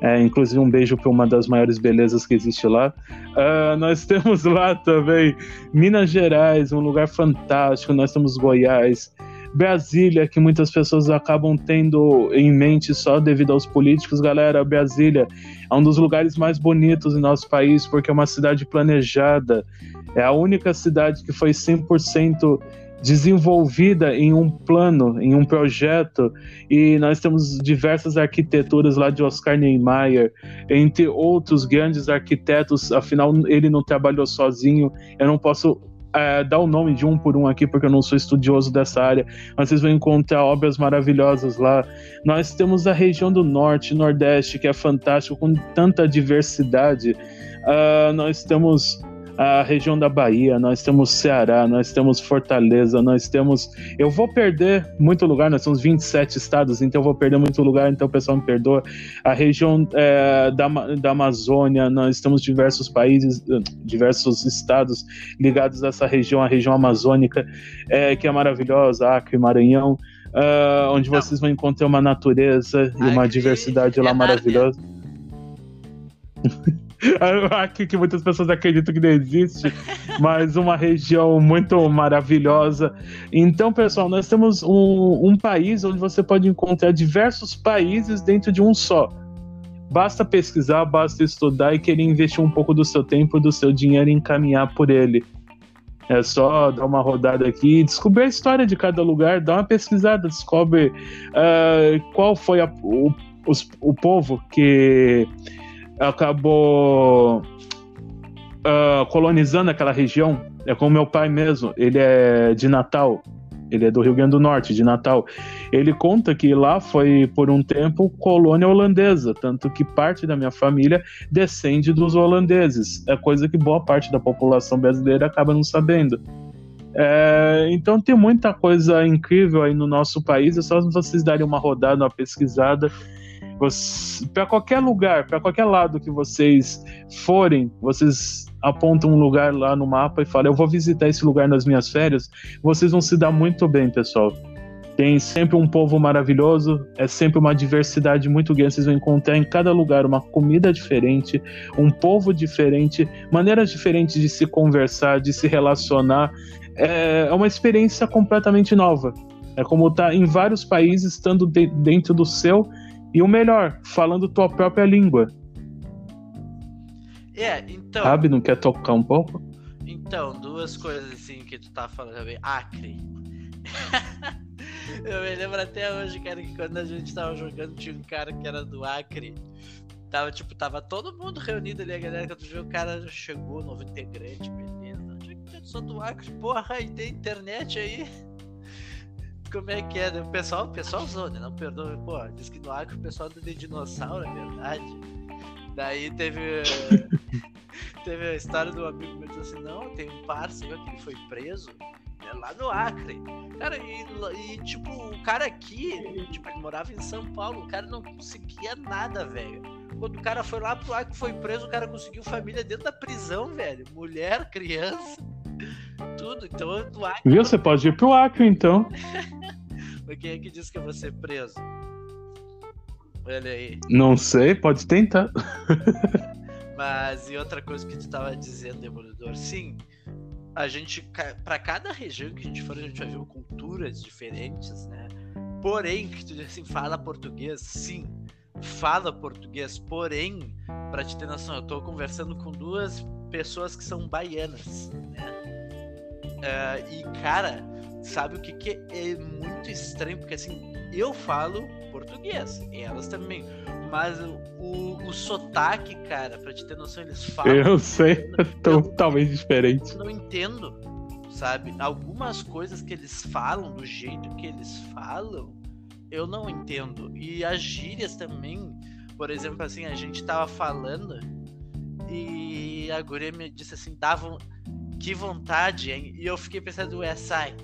É, inclusive, um beijo para uma das maiores belezas que existe lá. Uh, nós temos lá também Minas Gerais, um lugar fantástico. Nós temos Goiás, Brasília, que muitas pessoas acabam tendo em mente só devido aos políticos. Galera, Brasília é um dos lugares mais bonitos do nosso país porque é uma cidade planejada. É a única cidade que foi 100% desenvolvida em um plano, em um projeto, e nós temos diversas arquiteturas lá de Oscar Niemeyer, entre outros grandes arquitetos, afinal ele não trabalhou sozinho, eu não posso é, dar o nome de um por um aqui, porque eu não sou estudioso dessa área, mas vocês vão encontrar obras maravilhosas lá. Nós temos a região do Norte, Nordeste, que é fantástico, com tanta diversidade. Uh, nós temos a região da Bahia, nós temos Ceará, nós temos Fortaleza, nós temos. Eu vou perder muito lugar, nós temos 27 estados, então eu vou perder muito lugar, então o pessoal me perdoa. A região é, da, da Amazônia, nós temos diversos países, diversos estados ligados a essa região, a região amazônica, é, que é maravilhosa, Acre, Maranhão. Uh, onde vocês vão encontrar uma natureza e uma diversidade lá maravilhosa. aqui que muitas pessoas acreditam que não existe, mas uma região muito maravilhosa. Então, pessoal, nós temos um, um país onde você pode encontrar diversos países dentro de um só. basta pesquisar, basta estudar e querer investir um pouco do seu tempo, do seu dinheiro e encaminhar por ele. É só dar uma rodada aqui, descobrir a história de cada lugar, dar uma pesquisada, descobre uh, qual foi a, o, os, o povo que acabou uh, colonizando aquela região. É como meu pai mesmo, ele é de Natal, ele é do Rio Grande do Norte, de Natal. Ele conta que lá foi, por um tempo, colônia holandesa, tanto que parte da minha família descende dos holandeses. É coisa que boa parte da população brasileira acaba não sabendo. É, então tem muita coisa incrível aí no nosso país, é só vocês darem uma rodada, uma pesquisada. Para qualquer lugar, para qualquer lado que vocês forem, vocês aponta um lugar lá no mapa e fala: Eu vou visitar esse lugar nas minhas férias, vocês vão se dar muito bem, pessoal. Tem sempre um povo maravilhoso, é sempre uma diversidade muito grande. Vocês vão encontrar em cada lugar uma comida diferente, um povo diferente, maneiras diferentes de se conversar, de se relacionar. É, é uma experiência completamente nova. É como estar tá em vários países, estando de, dentro do seu, e o melhor, falando tua própria língua. É, então. Sabe, não quer tocar um pouco? Então, duas coisas assim que tu tá falando também. Acre. eu me lembro até hoje, cara, que quando a gente tava jogando, tinha um cara que era do Acre. Tava, tipo, tava todo mundo reunido ali, a galera que tu viu, o cara chegou, novo integrante, beleza. Eu sou do Acre, porra, e tem internet aí. Como é que é? O pessoal, o pessoal usou, né? Não perdoa, pô, diz que no Acre o pessoal tem dinossauro, é verdade. Daí teve. teve a história do amigo meu disse assim: não, tem um parceiro que foi preso né, lá no Acre. Cara, e, e, tipo, o cara aqui, tipo, ele morava em São Paulo, o cara não conseguia nada, velho. Quando o cara foi lá pro Acre foi preso, o cara conseguiu família dentro da prisão, velho. Mulher, criança, tudo. Então, do Acre. Viu? Você pode ir pro Acre, então. Mas quem é que disse que eu vou ser preso? Olha aí. Não sei, pode tentar. Mas e outra coisa que tu tava dizendo, Demolidor, sim, a gente, para cada região que a gente for, a gente vai ver culturas diferentes, né? Porém, que tu assim, fala português, sim, fala português, porém, para te ter noção, eu tô conversando com duas pessoas que são baianas, né? Uh, e, cara, sabe o que, que é muito estranho? Porque assim, eu falo português. E elas também. Mas o, o sotaque, cara, pra te ter noção, eles falam. Eu sei, é totalmente diferente. Não entendo, sabe? Algumas coisas que eles falam, do jeito que eles falam, eu não entendo. E as gírias também, por exemplo, assim, a gente tava falando e a guria me disse assim, davam que vontade, hein? E eu fiquei pensando, ué, sai.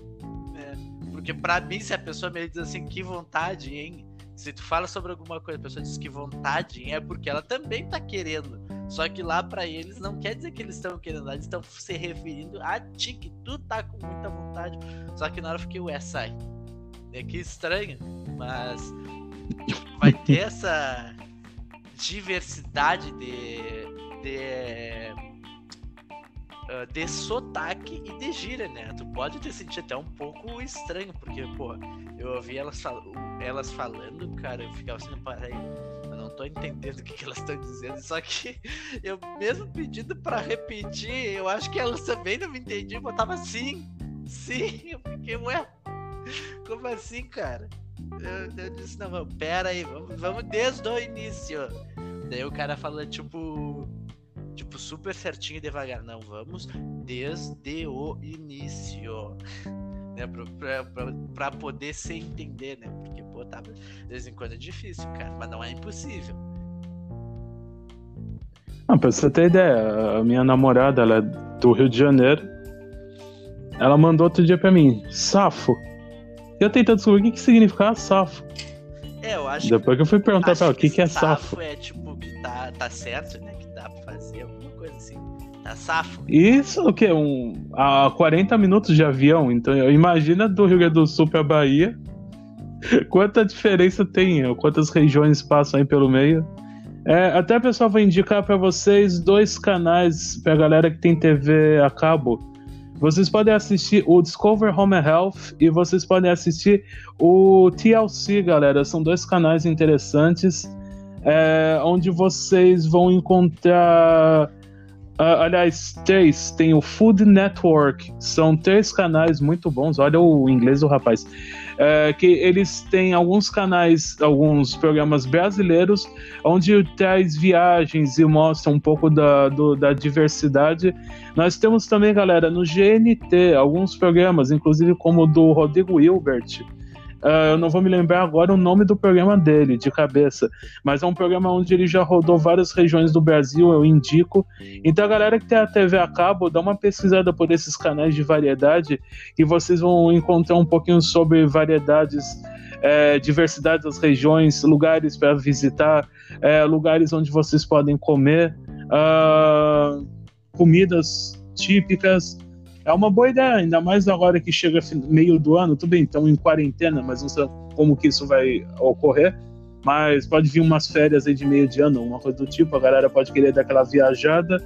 É, porque pra mim, se a pessoa me diz assim, que vontade, hein? Se tu fala sobre alguma coisa, a pessoa diz que vontade é porque ela também tá querendo. Só que lá para eles não quer dizer que eles estão querendo, eles estão se referindo a ti, que tu tá com muita vontade. Só que na hora eu fiquei, ué, sai. É que estranho, mas vai ter essa diversidade de, de uh, de sotaque e de gíria, né? Tu pode te sentir até um pouco estranho, porque, pô, eu ouvi elas, fal elas falando, cara, eu ficava assim, parei, eu não tô entendendo o que, que elas estão dizendo, só que eu mesmo pedindo para repetir, eu acho que elas também não me entendiam, eu tava assim, sim, eu fiquei, ué, como assim, cara? Eu, eu disse, não, pera aí, vamos, vamos desde o início. Daí o cara falou, tipo, tipo, super certinho e devagar. Não, vamos desde o início. Né, pra, pra, pra, pra poder se entender, né? Porque, pô, tá, de vez em quando é difícil, cara, mas não é impossível. Não, pra você ter ideia, a minha namorada, ela é do Rio de Janeiro. Ela mandou outro dia pra mim, safo. Eu tentando descobrir o que, que significa safo. É, eu acho Depois que eu fui perguntar pra ela o que, que é safo. Safo é tipo que tá, tá certo, né? Tá safo. Isso, o quê? Um, a 40 minutos de avião. Então, imagina do Rio Grande do Sul pra Bahia. Quanta diferença tem? Quantas regiões passam aí pelo meio? É, até a pessoa vai indicar para vocês dois canais pra galera que tem TV a cabo. Vocês podem assistir o Discover Home Health e vocês podem assistir o TLC, galera. São dois canais interessantes é, onde vocês vão encontrar. Uh, aliás, três. Tem o Food Network. São três canais muito bons. Olha o inglês do rapaz. É, que eles têm alguns canais, alguns programas brasileiros, onde traz viagens e mostra um pouco da, do, da diversidade. Nós temos também, galera, no GNT, alguns programas, inclusive como o do Rodrigo Hilbert, Uh, eu não vou me lembrar agora o nome do programa dele, de cabeça, mas é um programa onde ele já rodou várias regiões do Brasil, eu indico. Então, a galera que tem a TV a cabo, dá uma pesquisada por esses canais de variedade e vocês vão encontrar um pouquinho sobre variedades, é, diversidade das regiões, lugares para visitar, é, lugares onde vocês podem comer, uh, comidas típicas é uma boa ideia, ainda mais agora que chega meio do ano, tudo bem, estamos em quarentena, mas não sei como que isso vai ocorrer. Mas pode vir umas férias aí de meio de ano, uma coisa do tipo, a galera pode querer dar aquela viajada,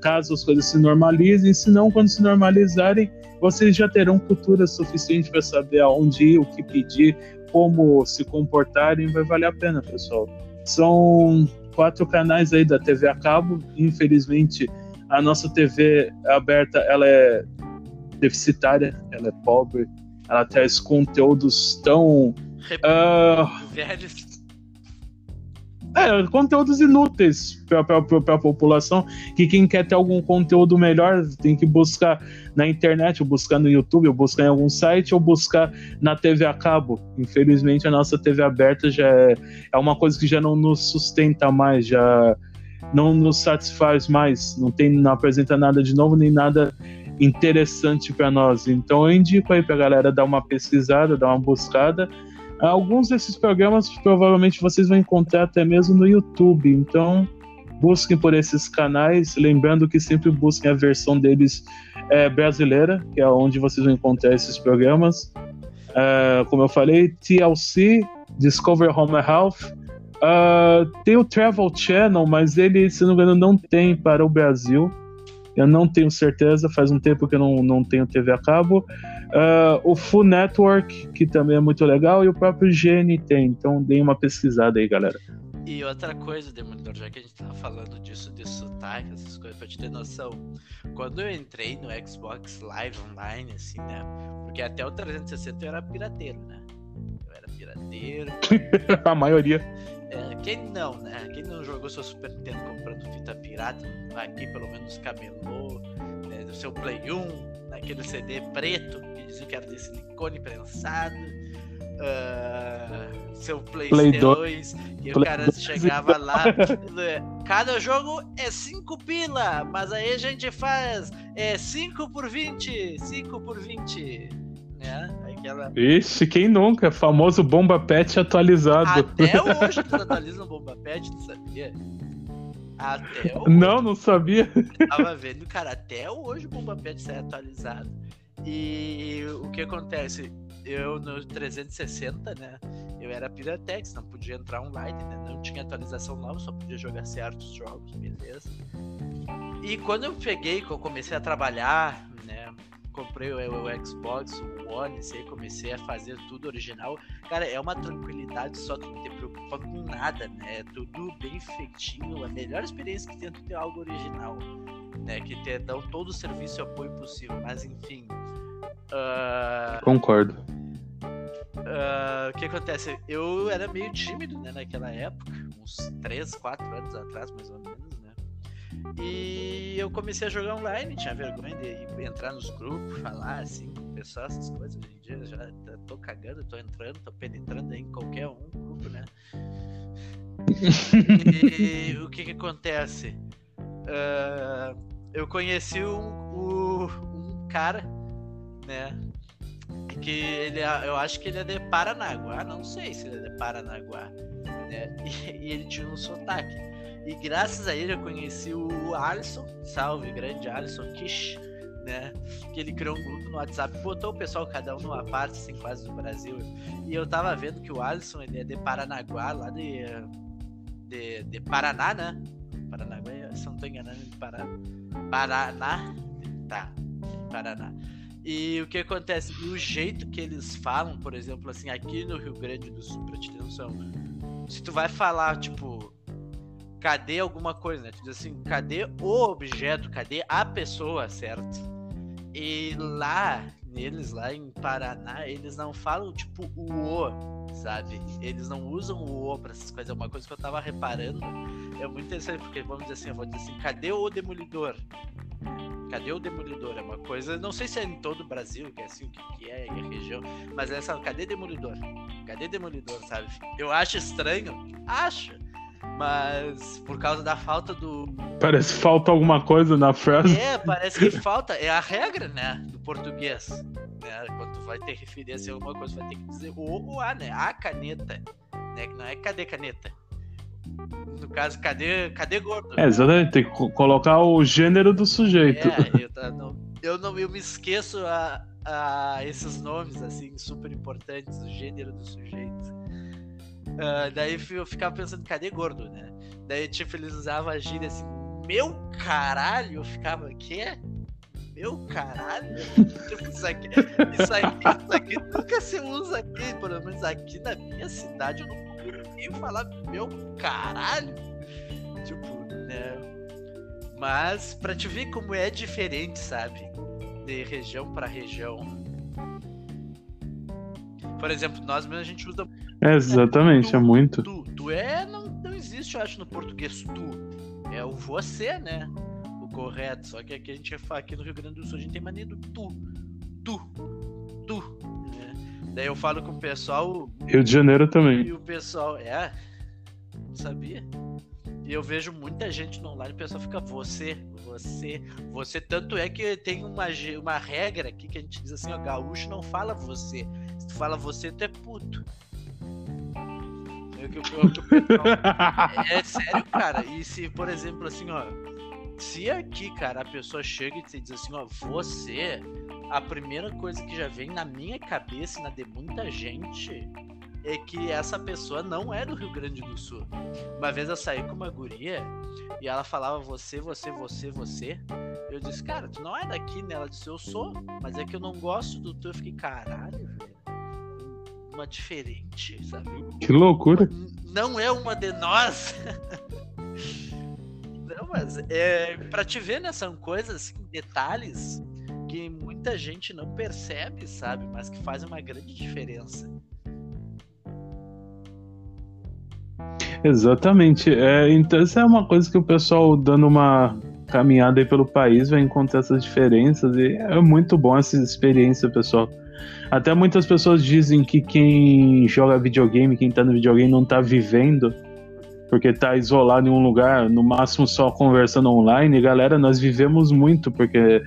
caso as coisas se normalizem, se não, quando se normalizarem, vocês já terão cultura suficiente para saber aonde ir, o que pedir, como se comportarem, vai valer a pena, pessoal. São quatro canais aí da TV a cabo, infelizmente a nossa TV aberta ela é deficitária, ela é pobre, ela traz conteúdos tão. Uh, é, conteúdos inúteis para a população. Que quem quer ter algum conteúdo melhor tem que buscar na internet, ou buscar no YouTube, ou buscar em algum site, ou buscar na TV a cabo. Infelizmente, a nossa TV aberta já é, é uma coisa que já não nos sustenta mais, já não nos satisfaz mais, não tem, não apresenta nada de novo nem nada interessante para nós. Então eu indico aí para a galera dar uma pesquisada, dar uma buscada. Alguns desses programas provavelmente vocês vão encontrar até mesmo no YouTube. Então busquem por esses canais, lembrando que sempre busquem a versão deles é, brasileira, que é onde vocês vão encontrar esses programas. É, como eu falei, TLC, Discover Home Health, Uh, tem o Travel Channel, mas ele, se não me engano, não tem para o Brasil. Eu não tenho certeza, faz um tempo que eu não, não tenho TV a cabo. Uh, o Full Network, que também é muito legal, e o próprio GNT. Então, dei uma pesquisada aí, galera. E outra coisa, Demolidor, já que a gente tava falando disso, de sotaque, essas coisas, pra te ter noção. Quando eu entrei no Xbox Live Online, assim, né? Porque até o 360 eu era pirateiro, né? Eu era pirateiro. a maioria. É, quem não, né? Quem não jogou seu Super Nintendo comprando fita pirata, aqui pelo menos camelô, né, do seu Play 1, naquele CD preto, que dizia que era de silicone prensado. Uh, seu Play 2, e Play o cara 2. chegava lá. Cada jogo é 5 pila, mas aí a gente faz é 5 por 20, 5 por 20, né? Aquela... Ixi, quem nunca? Famoso Bomba Pet atualizado. Até hoje eles atualizam o Bomba Pet, tu sabia? Até hoje. Não, não sabia. Eu tava vendo, cara, até hoje o Bomba Pet sai atualizado. E o que acontece? Eu no 360, né? Eu era Piratex, não podia entrar online, né? Não tinha atualização nova, só podia jogar certos jogos, beleza. E quando eu peguei, que eu comecei a trabalhar, né? Comprei o, o, Xbox, o One, e comecei a fazer tudo original. Cara, é uma tranquilidade só tu não te preocupa com nada, né? É tudo bem feitinho. A melhor experiência que tem é tu ter algo original, né? Que te dão todo o serviço e apoio possível. Mas enfim. Uh... Concordo. Uh, o que acontece? Eu era meio tímido né, naquela época, uns 3, 4 anos atrás, mais ou menos. E eu comecei a jogar online, tinha vergonha de entrar nos grupos, falar assim com o pessoal, essas coisas. Hoje em dia já tô cagando, tô entrando, tô penetrando em qualquer um grupo, né? e o que que acontece? Uh, eu conheci um, um, cara, né? Que ele, eu acho que ele é de Paranaguá, não sei se ele é de Paranaguá, né? E, e ele tinha um sotaque. E graças a ele eu conheci o Alisson, salve, grande Alisson Kish, né? Que ele criou um grupo no WhatsApp, botou o pessoal cada um numa parte, assim, quase do Brasil. E eu tava vendo que o Alisson, ele é de Paranaguá, lá de, de, de Paraná, né? Paranaguá, se não tô enganando, de Paraná. Paraná? Tá, Paraná. E o que acontece? E o jeito que eles falam, por exemplo, assim, aqui no Rio Grande do Sul, pra te ter noção, se tu vai falar, tipo, cadê alguma coisa, né? Tu diz assim, cadê o objeto, cadê a pessoa, certo? E lá, neles, lá em Paraná, eles não falam tipo o o, sabe? Eles não usam o o pra essas coisas. É uma coisa que eu tava reparando. É muito interessante, porque vamos dizer assim, eu vou dizer assim, cadê o demolidor? Cadê o demolidor? É uma coisa. Não sei se é em todo o Brasil, que é assim o que, que é, e a região. Mas é essa. Cadê demolidor? Cadê demolidor, sabe? Eu acho estranho. Acho mas por causa da falta do. Parece que falta alguma coisa na frase. É, parece que falta. É a regra, né? Do português. Né? Quando tu vai ter referência a alguma coisa, vai ter que dizer o ou a, né? A caneta. Né? Que não é cadê caneta. No caso, cadê, cadê gordo? É, exatamente. Tem que colocar o gênero do sujeito. É, eu, não, eu, não, eu me esqueço a, a esses nomes, assim, super importantes, o gênero do sujeito. Uh, daí eu ficava pensando, cadê gordo, né? Daí, tipo, eles usavam a gíria assim, meu caralho, eu ficava, quê? Meu caralho? tipo, isso aqui, isso aqui, isso aqui nunca se usa aqui, pelo menos aqui na minha cidade eu não ninguém falar meu caralho. Tipo, né? Mas pra te ver como é diferente, sabe? De região para região. Por exemplo, nós mesmo a gente usa é, exatamente, tu, é muito. Tu, tu é, não, não existe, eu acho, no português tu. É o você, né? O correto. Só que aqui a gente fala, aqui no Rio Grande do Sul a gente tem mania do tu. Tu. Tu. Né? Daí eu falo com o pessoal. Rio de Janeiro também. E o pessoal, é. Não sabia? E eu vejo muita gente no online, o pessoal fica você, você, você. Tanto é que tem uma, uma regra aqui que a gente diz assim, ó, gaúcho não fala você. Fala você, tu é puto. É, é sério, cara. E se, por exemplo, assim, ó. Se aqui, cara, a pessoa chega e te diz assim, ó, você, a primeira coisa que já vem na minha cabeça e na de muita gente é que essa pessoa não é do Rio Grande do Sul. Uma vez eu saí com uma guria e ela falava você, você, você, você. Eu disse, cara, tu não é daqui, né? Ela disse, eu sou, mas é que eu não gosto do tu. Eu fiquei, caralho, velho uma diferente, sabe? Que loucura! Não é uma de nós. Não, mas é para te ver, né? São coisas, assim, detalhes que muita gente não percebe, sabe? Mas que fazem uma grande diferença. Exatamente. É, então, essa é uma coisa que o pessoal dando uma caminhada aí pelo país vai encontrar essas diferenças e é muito bom essa experiência, pessoal. Até muitas pessoas dizem que quem joga videogame, quem tá no videogame, não tá vivendo, porque tá isolado em um lugar, no máximo só conversando online. Galera, nós vivemos muito, porque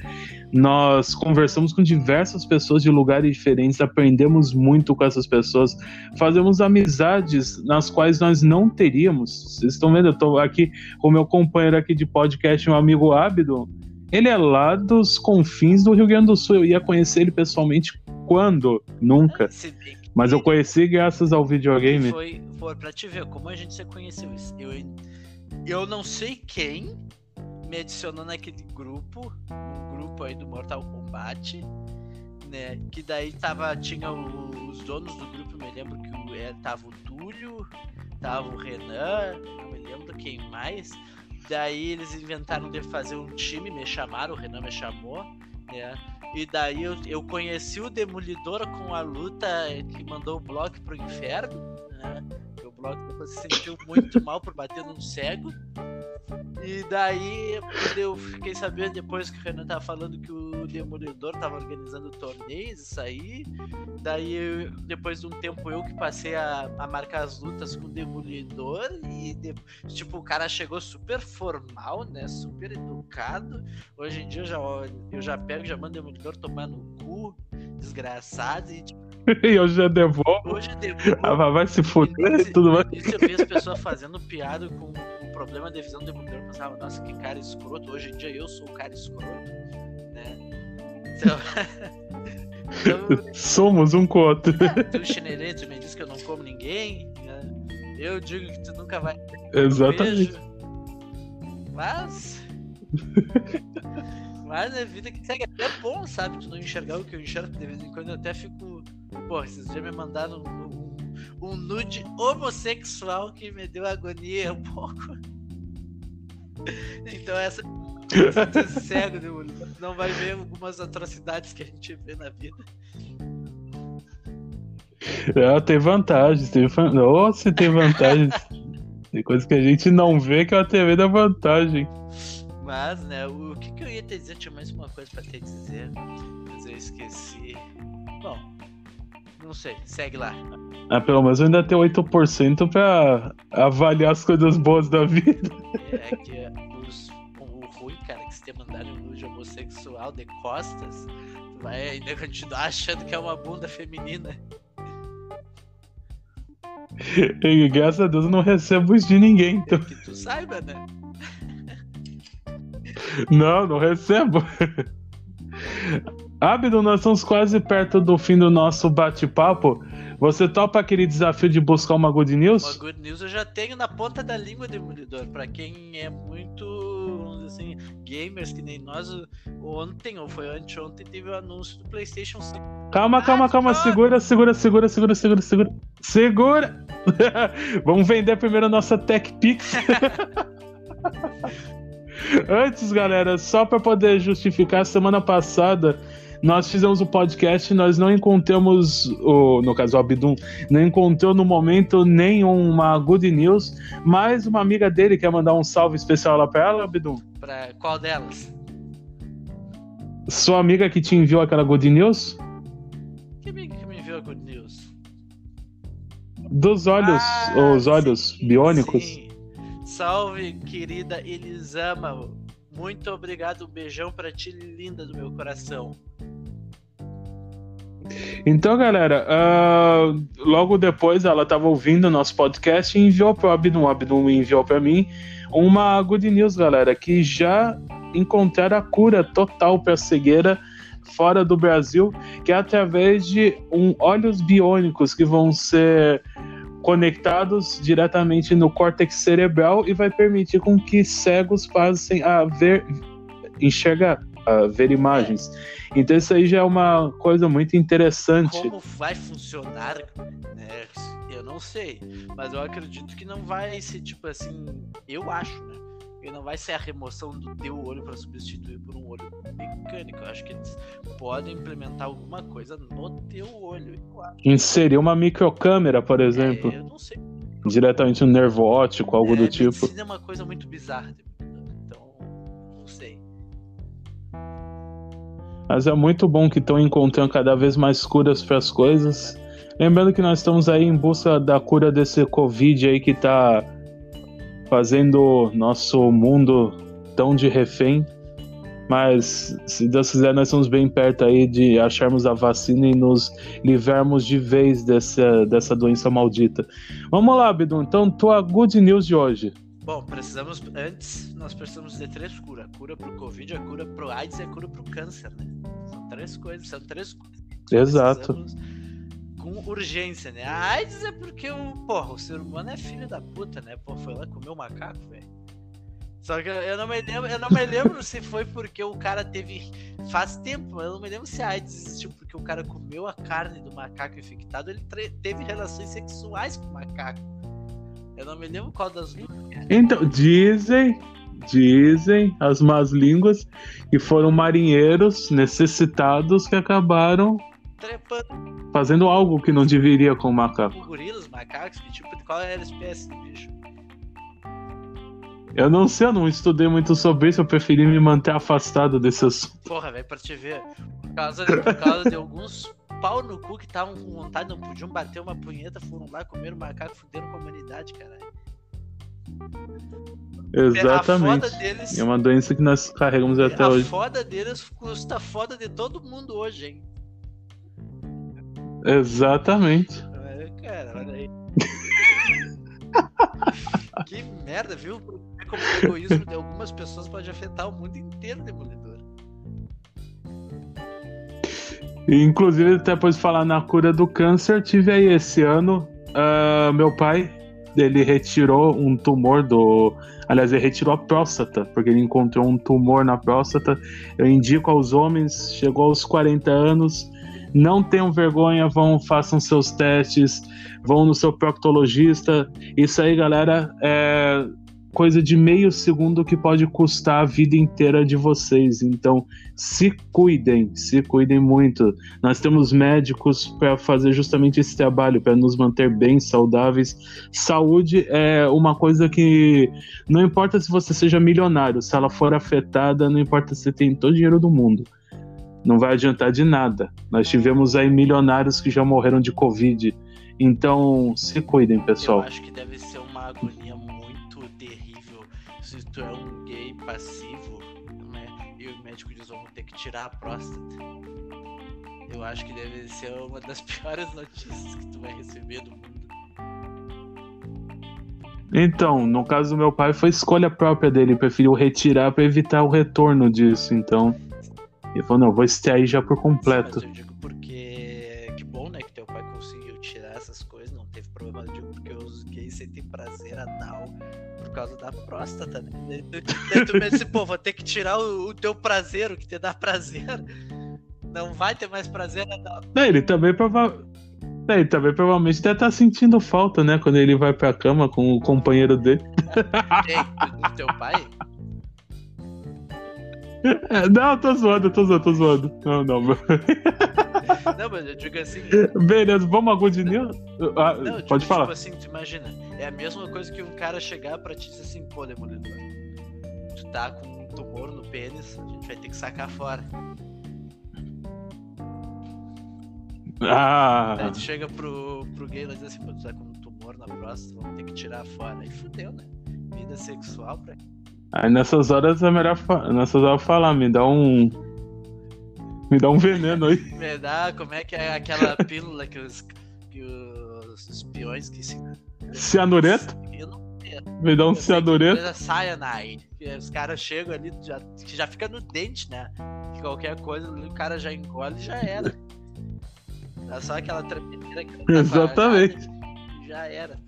nós conversamos com diversas pessoas de lugares diferentes, aprendemos muito com essas pessoas, fazemos amizades nas quais nós não teríamos. Vocês estão vendo? Eu tô aqui com meu companheiro aqui de podcast, meu amigo Ábido. Ele é lá dos confins do Rio Grande do Sul. Eu ia conhecer ele pessoalmente quando? Nunca. Mas eu conheci graças ao videogame. Foi, foi pra te ver como a gente se conheceu. Eu, eu não sei quem me adicionou naquele grupo, um grupo aí do Mortal Kombat, né? Que daí tava, tinha o, os donos do grupo, me lembro que o, é, tava o Túlio, tava o Renan, não me lembro quem mais. Daí eles inventaram de fazer um time, me chamaram, o Renan me chamou, né? E daí eu, eu conheci o Demolidor com a luta que mandou o Block pro inferno, né? O Block depois se sentiu muito mal por bater num cego. E daí eu fiquei sabendo depois que o Renan tava falando que o Demolidor tava organizando torneios, isso aí. Daí, depois de um tempo, eu que passei a, a marcar as lutas com o Demolidor. E, de, tipo, o cara chegou super formal, né? Super educado. Hoje em dia eu já, eu já pego já mando o Demolidor tomar no cu, desgraçado. E, tipo, e já devolvo. Hoje eu devolvo. Ah, vai se fuder e tudo mais. Isso eu vi as pessoas fazendo piada com o problema de visão do Demolidor. Eu pensava, nossa, que cara escroto. Hoje em dia eu sou o cara escroto, né? Então. então Somos um com o outro. Tu, Chinerê, tu me diz que eu não como ninguém. Né? Eu digo que tu nunca vai. Exatamente. Mas. Mas é vida que segue. É bom, sabe? Tu não enxergar o que eu enxergo de vez em quando. Eu até fico. Pô, esses dias me mandaram um, um nude homossexual que me deu agonia um pouco. Então essa. Cego, Demolidor. Não vai ver algumas atrocidades que a gente vê na vida. É, tem vantagens. Tem... Nossa, tem vantagens. tem coisas que a gente não vê que a TV dá vantagem. Mas, né, o que, que eu ia te dizer? Tinha mais uma coisa pra te dizer, mas eu esqueci. Bom, não sei, segue lá. Ah, pelo menos eu ainda tenho 8% pra avaliar as coisas boas da vida. É que os, o ruim, cara, que se te mandarem um nude homossexual de costas, tu vai ainda continuar achando que é uma bunda feminina. E graças a Deus eu não recebo isso de ninguém, então. Que tu saiba, né? Não, não recebo. Abdo, nós estamos quase perto do fim do nosso bate-papo. Você topa aquele desafio de buscar uma good news? Uma good news eu já tenho na ponta da língua, Demolidor. Pra quem é muito, assim, gamers que nem nós, ontem ou foi anteontem teve o anúncio do PlayStation 5. Calma, calma, calma. Segura, segura, segura, segura, segura, segura. Segura! Vamos vender primeiro a nossa Tech Pix. Antes, galera, só para poder justificar, semana passada nós fizemos o um podcast, nós não encontramos, o, no caso o Abdum, não encontrou no momento nenhuma good news, mas uma amiga dele quer mandar um salve especial lá para ela, Abdum. Para qual delas? Sua amiga que te enviou aquela good news? Que amiga que me enviou a good news? Dos olhos, ah, os olhos sim, biônicos. Sim. Salve, querida Elisama. Muito obrigado, um beijão pra ti, linda do meu coração. Então, galera, uh, logo depois ela estava ouvindo o nosso podcast e enviou para o Abdum, enviou para mim uma good news, galera, que já encontraram a cura total para cegueira fora do Brasil, que é através de um olhos biônicos que vão ser conectados diretamente no córtex cerebral e vai permitir com que cegos passem a ver, enxergar, a ver imagens. Então isso aí já é uma coisa muito interessante. Como vai funcionar, né? Eu não sei, mas eu acredito que não vai ser tipo assim, eu acho, né? E não vai ser a remoção do teu olho para substituir por um olho mecânico. Eu acho que eles podem implementar alguma coisa no teu olho. Inserir uma microcâmera, por é, exemplo. É, eu não sei. Diretamente um nervo óptico, algo é, do tipo. é uma coisa muito bizarra. Então, não sei. Mas é muito bom que estão encontrando cada vez mais curas para as coisas. Lembrando que nós estamos aí em busca da cura desse Covid aí que está fazendo nosso mundo tão de refém. Mas, se Deus quiser, nós estamos bem perto aí de acharmos a vacina e nos livrarmos de vez dessa, dessa doença maldita. Vamos lá, Bidu. Então, tua good news de hoje. Bom, precisamos, antes, nós precisamos de três curas. A cura pro Covid, a cura pro AIDS e a cura pro câncer, né? São três coisas, são três coisas. Exato. Com urgência, né? A AIDS é porque o, porra, o ser humano é filho da puta, né? Pô, foi lá comer o macaco, velho. Só que eu não me lembro, eu não me lembro se foi porque o cara teve. Faz tempo, eu não me lembro se a AIDS existiu porque o cara comeu a carne do macaco infectado, ele teve relações sexuais com o macaco. Eu não me lembro qual das duas. Então, dizem, dizem as más línguas que foram marinheiros necessitados que acabaram trepando. Fazendo algo que não deveria com o macaco. Gorilas, macacos, que tipo, qual era a espécie de bicho? Eu não sei, eu não estudei muito sobre isso, eu preferi me manter afastado desse assunto. Porra, velho, pra te ver. Por causa, de, por causa de alguns pau no cu que estavam com vontade, não podiam bater uma punheta, foram lá, comer o macaco, fuderam com a humanidade, caralho. Exatamente. Deles, é uma doença que nós carregamos até hoje. A foda deles custa foda de todo mundo hoje, hein? Exatamente. É, cara, olha aí. que merda, viu? Como o egoísmo de algumas pessoas pode afetar o mundo inteiro, Demolidor. Inclusive, depois de falar na cura do câncer, tive aí esse ano. Uh, meu pai, ele retirou um tumor do. Aliás, ele retirou a próstata, porque ele encontrou um tumor na próstata. Eu indico aos homens, chegou aos 40 anos, não tenham vergonha, vão, façam seus testes, vão no seu proctologista. Isso aí, galera, é, coisa de meio segundo que pode custar a vida inteira de vocês. Então, se cuidem, se cuidem muito. Nós temos médicos para fazer justamente esse trabalho, para nos manter bem saudáveis. Saúde é uma coisa que não importa se você seja milionário, se ela for afetada, não importa se você tem todo o dinheiro do mundo. Não vai adiantar de nada. Nós tivemos aí milionários que já morreram de Covid. Então, se cuidem, pessoal. Eu acho que deve ser uma agonia passivo, né? E o médico diz: vamos ter que tirar a próstata. Eu acho que deve ser uma das piores notícias que tu vai receber do mundo. Então, no caso do meu pai, foi escolha própria dele, preferiu retirar para evitar o retorno disso. Então, ele falou: não, vou extrair já por completo. Sim, causa da próstata, né? Daí tu pensa, pô, vou ter que tirar o, o, teu prazer, o que te dá prazer. Não vai ter mais prazer anal. É, ele também provavelmente. É, ele também provavelmente deve estar tá sentindo falta, né? Quando ele vai pra cama com o companheiro dele. Do teu pai? Não, tô zoando, tô zoando, tô zoando. Não, não. Não, mas eu digo assim. Beleza, vamos a good news? Ah, não, pode tipo, falar. Tipo assim, tu imagina, é a mesma coisa que um cara chegar pra te dizer assim, pô, Demolidor, tu tá com um tumor no pênis, a gente vai ter que sacar fora. Ah. Aí tu chega pro, pro gay e diz assim, pô, tu tá com um tumor na próstata, vamos ter que tirar fora. Aí fudeu, né? Vida sexual pra. Aí nessas horas é melhor nessas horas falar, me dá um. Me dá um veneno aí. Me dá, como é que é aquela pílula que os, que os espiões que se. Cianureto? Eu não Me dá um cianureto. Cyanide. Os caras chegam ali, já, que já fica no dente, né? Que qualquer coisa o cara já engole e já era. Dá só aquela tremedeira que Exatamente. Já era.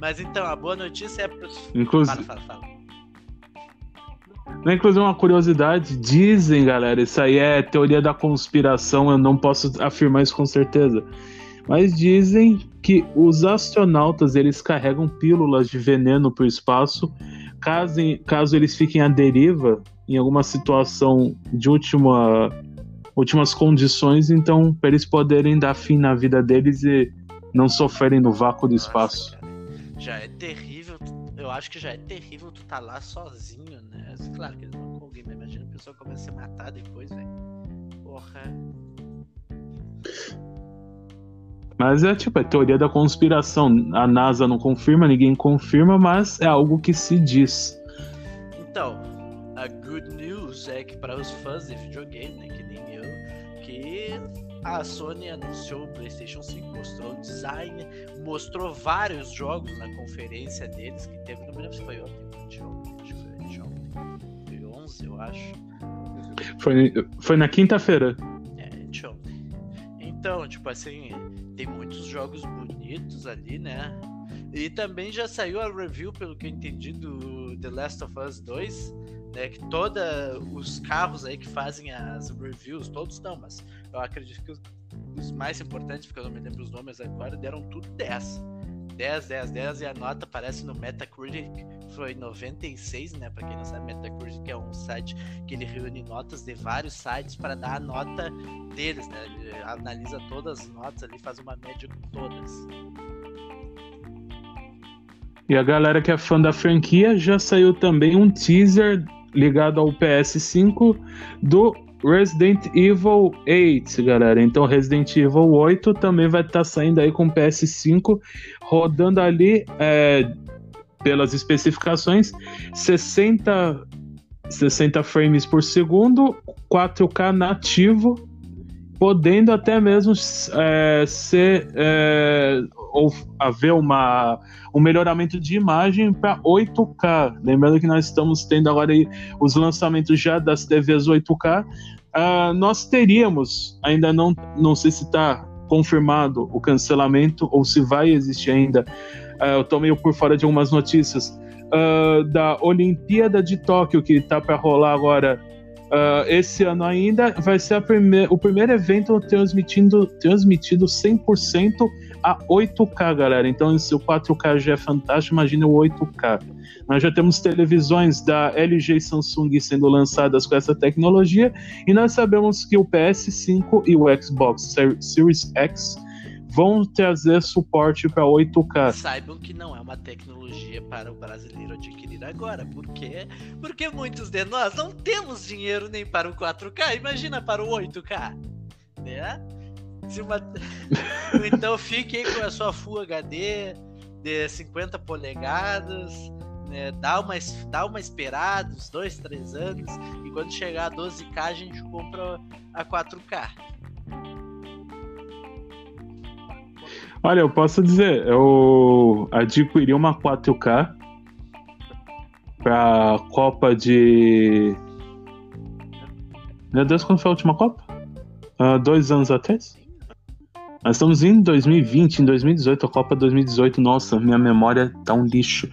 Mas então, a boa notícia é pros. Inclusive. Fala, fala, fala. Inclusive, uma curiosidade: dizem, galera, isso aí é teoria da conspiração, eu não posso afirmar isso com certeza. Mas dizem que os astronautas eles carregam pílulas de veneno para o espaço, caso, caso eles fiquem à deriva em alguma situação de última, últimas condições, então para eles poderem dar fim na vida deles e não sofrerem no vácuo do Nossa, espaço. Cara, já é terrível, eu acho que já é terrível tu tá lá sozinho, né? Claro que eles vão com alguém, mas imagina a pessoa começa a se matar depois, velho. Porra. Mas é tipo, é teoria da conspiração. A NASA não confirma, ninguém confirma, mas é algo que se diz. Então, a good news é que para os fãs de videogame, né, que nem eu, que a Sony anunciou o PlayStation 5, mostrou o design, mostrou vários jogos na conferência deles que teve, não me lembro se foi ontem, eu acho. Foi, foi na quinta-feira. Então, tipo assim, tem muitos jogos bonitos ali, né? E também já saiu a review, pelo que eu entendi, do The Last of Us 2, né? Que todos os carros aí que fazem as reviews, todos não, mas eu acredito que os, os mais importantes, porque eu não me lembro os nomes agora, deram tudo 10. 10, 10, 10 e a nota aparece no Metacritic foi 96, né? Para quem não sabe, Metacritic é um site que ele reúne notas de vários sites para dar a nota deles, né? Ele analisa todas as notas ali, faz uma média com todas. E a galera que é fã da franquia já saiu também um teaser ligado ao PS5 do Resident Evil 8, galera. Então, Resident Evil 8 também vai estar tá saindo aí com PS5, rodando ali, é, pelas especificações, 60, 60 frames por segundo, 4K nativo, podendo até mesmo é, ser é, ou haver uma, um melhoramento de imagem para 8K. Lembrando que nós estamos tendo agora os lançamentos já das TVs 8K. Uh, nós teríamos, ainda não, não sei se está confirmado o cancelamento ou se vai existir ainda. Uh, eu estou meio por fora de algumas notícias. Uh, da Olimpíada de Tóquio, que está para rolar agora Uh, esse ano ainda vai ser o primeiro evento transmitindo, transmitido 100% a 8K, galera. Então, se o 4K já é fantástico, imagine o 8K. Nós já temos televisões da LG e Samsung sendo lançadas com essa tecnologia, e nós sabemos que o PS5 e o Xbox Series X vão trazer suporte para 8K. Saibam que não é uma tecnologia para o brasileiro adquirir agora. Por quê? Porque muitos de nós não temos dinheiro nem para o 4K, imagina para o 8K. Né? Uma... então fique com a sua Full HD de 50 polegadas, né? dá, uma, dá uma esperada, uns 2, 3 anos, e quando chegar a 12K a gente compra a 4K. Olha, eu posso dizer, eu adquiri uma 4K pra Copa de. Meu Deus, quando foi a última Copa? Uh, dois anos atrás? Nós estamos em 2020, em 2018, a Copa 2018, nossa, minha memória tá um lixo.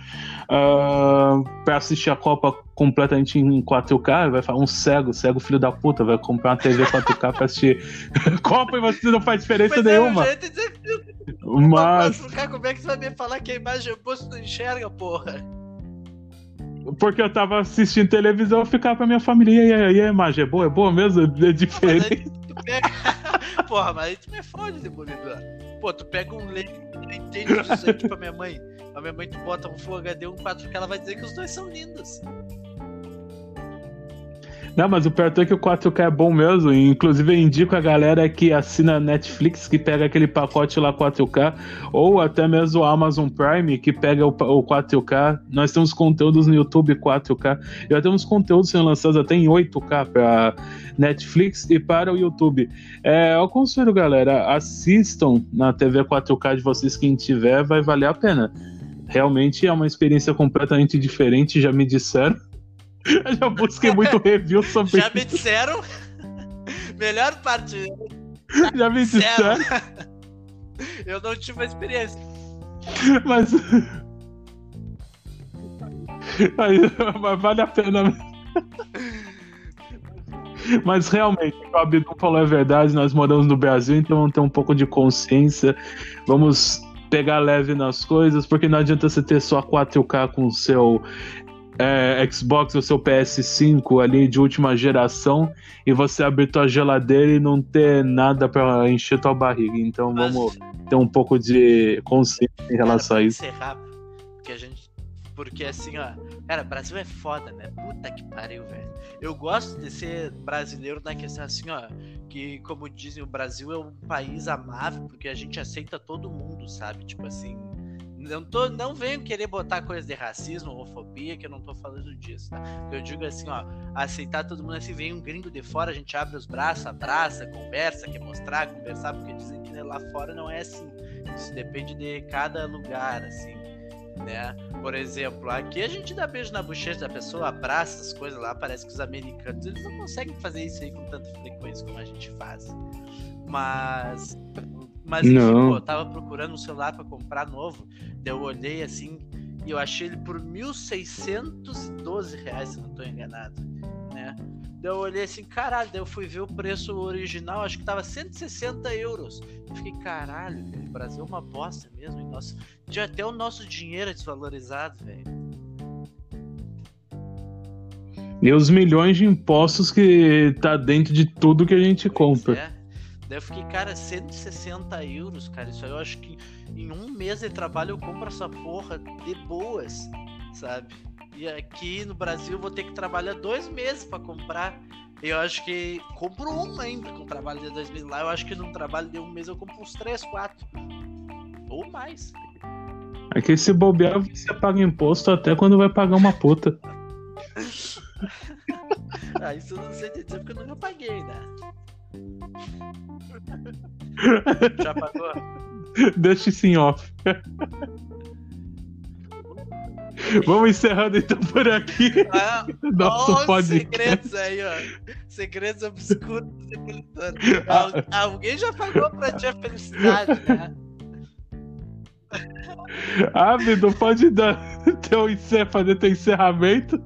Uh, pra assistir a Copa completamente em 4K, vai falar um cego, cego filho da puta, vai comprar uma TV 4K pra assistir Copa e você não faz diferença pois nenhuma. É, dizer, Mas. 4K, como é que você vai me falar que a imagem oposta não enxerga, porra? Porque eu tava assistindo televisão, eu ficava pra minha família, e aí, a imagem é boa? É boa mesmo? É diferente. Porra, mas aí tu me fode, Demolidor. Pô, tu pega um leite que entende isso aí, tipo a minha mãe. A minha mãe, tu bota um Full HD, um 4K, ela vai dizer que os dois são lindos. Não, mas o pior é que o 4K é bom mesmo. Inclusive, eu indico a galera que assina Netflix, que pega aquele pacote lá 4K, ou até mesmo o Amazon Prime, que pega o, o 4K. Nós temos conteúdos no YouTube 4K. Já temos conteúdos sendo lançados até em 8K para Netflix e para o YouTube. É, eu aconselho, galera, assistam na TV 4K de vocês, quem tiver, vai valer a pena. Realmente é uma experiência completamente diferente, já me disseram. Eu já busquei muito review sobre Já me disseram. Melhor parte. Já me disseram. Eu não tive uma experiência. Mas. Mas, mas vale a pena. Mas realmente, o que o Abdu falou é verdade, nós moramos no Brasil, então vamos ter um pouco de consciência. Vamos pegar leve nas coisas, porque não adianta você ter só 4K com o seu é, Xbox ou seu PS5 ali de última geração e você abrir tua geladeira e não ter nada para encher tua barriga. Então Mas... vamos ter um pouco de consciência em relação Cara, a isso. Encerrar, porque a gente. Porque assim, ó. Cara, Brasil é foda, né? Puta que pariu, velho. Eu gosto de ser brasileiro na questão assim, ó. Que, como dizem, o Brasil é um país amável, porque a gente aceita todo mundo, sabe? Tipo assim não, tô, não venho querer botar coisa de racismo, homofobia, que eu não tô falando disso, tá? Eu digo assim, ó, aceitar todo mundo assim, vem um gringo de fora, a gente abre os braços, abraça, conversa, quer mostrar, conversar, porque dizem que lá fora não é assim. Isso depende de cada lugar, assim, né? Por exemplo, aqui a gente dá beijo na bochecha da pessoa, abraça as coisas lá, parece que os americanos, eles não conseguem fazer isso aí com tanta frequência como a gente faz. Mas mas enfim, pô, eu tava procurando um celular para comprar novo. Daí eu olhei assim e eu achei ele por 1.612 reais, se não tô enganado, né? Daí eu olhei assim, caralho, daí eu fui ver o preço original, acho que tava 160 euros. Eu fiquei, caralho, o Brasil é uma bosta mesmo. E nosso, já até o nosso dinheiro é desvalorizado, velho. E os milhões de impostos que tá dentro de tudo que a gente pois compra. É. Daí eu fiquei, cara, 160 euros, cara. Isso aí eu acho que em um mês de trabalho eu compro essa porra de boas, sabe? E aqui no Brasil vou ter que trabalhar dois meses para comprar. Eu acho que compro um ainda com trabalho de dois meses. Lá eu acho que num trabalho de um mês eu compro uns três, quatro. Ou mais. É que se bobear, você paga imposto até quando vai pagar uma puta. ah, isso eu não sei dizer porque eu nunca paguei, né? Já pagou? Deixa isso em off. Vamos encerrando então por aqui. Ah, Nosso podcast. segredos aí, ó. Segredos obscuros ah. Alguém já pagou pra ti a felicidade, né? Ah, não pode dar teu encer, fazer teu encerramento.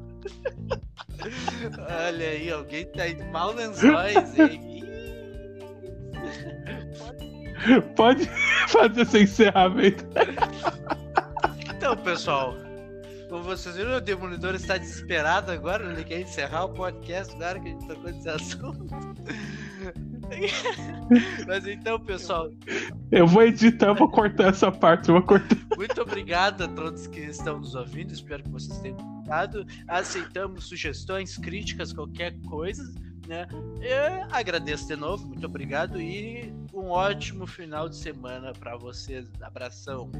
Olha aí, alguém tá em mal lençóis, hein? Pode fazer esse encerramento. Então, pessoal, como vocês viram, o Demolidor está desesperado agora, ele quer encerrar o podcast agora que a gente tocou nesse assunto. Mas então, pessoal. Eu vou editar, vou cortar essa parte, vou cortar. Muito obrigado a todos que estão nos ouvindo, espero que vocês tenham gostado. Aceitamos sugestões, críticas, qualquer coisa. Né? Eu agradeço de novo, muito obrigado e um ótimo final de semana para vocês. Abração.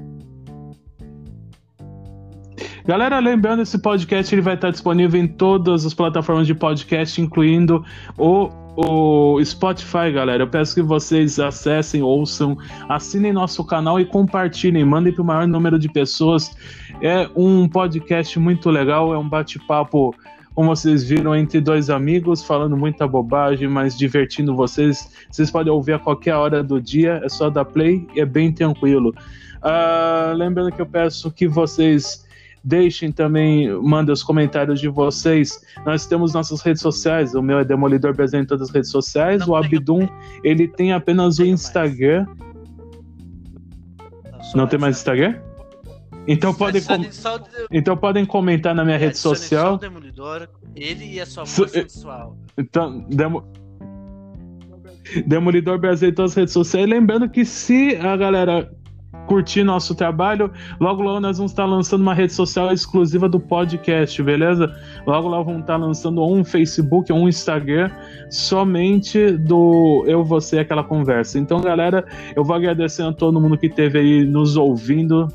Galera, lembrando, esse podcast ele vai estar disponível em todas as plataformas de podcast, incluindo o, o Spotify, galera. Eu peço que vocês acessem, ouçam, assinem nosso canal e compartilhem, mandem para o maior número de pessoas. É um podcast muito legal, é um bate-papo como vocês viram, entre dois amigos, falando muita bobagem, mas divertindo vocês. Vocês podem ouvir a qualquer hora do dia, é só dar play e é bem tranquilo. Uh, lembrando que eu peço que vocês deixem também, mandem os comentários de vocês. Nós temos nossas redes sociais, o meu é Demolidor Brasil em todas as redes sociais, Não o Abdum, ele tem apenas o Instagram. Não, Não tem mais Instagram? Então podem, com... então podem comentar na minha rede social. Demolidor, ele e a sua voz sensual. Então, Demo... Demolidor Brasil em todas as redes sociais. Lembrando que se a galera curtir nosso trabalho, logo logo nós vamos estar lançando uma rede social exclusiva do podcast, beleza? Logo logo vamos estar lançando um Facebook, um Instagram, somente do eu, você, aquela conversa. Então, galera, eu vou agradecendo a todo mundo que esteve aí nos ouvindo.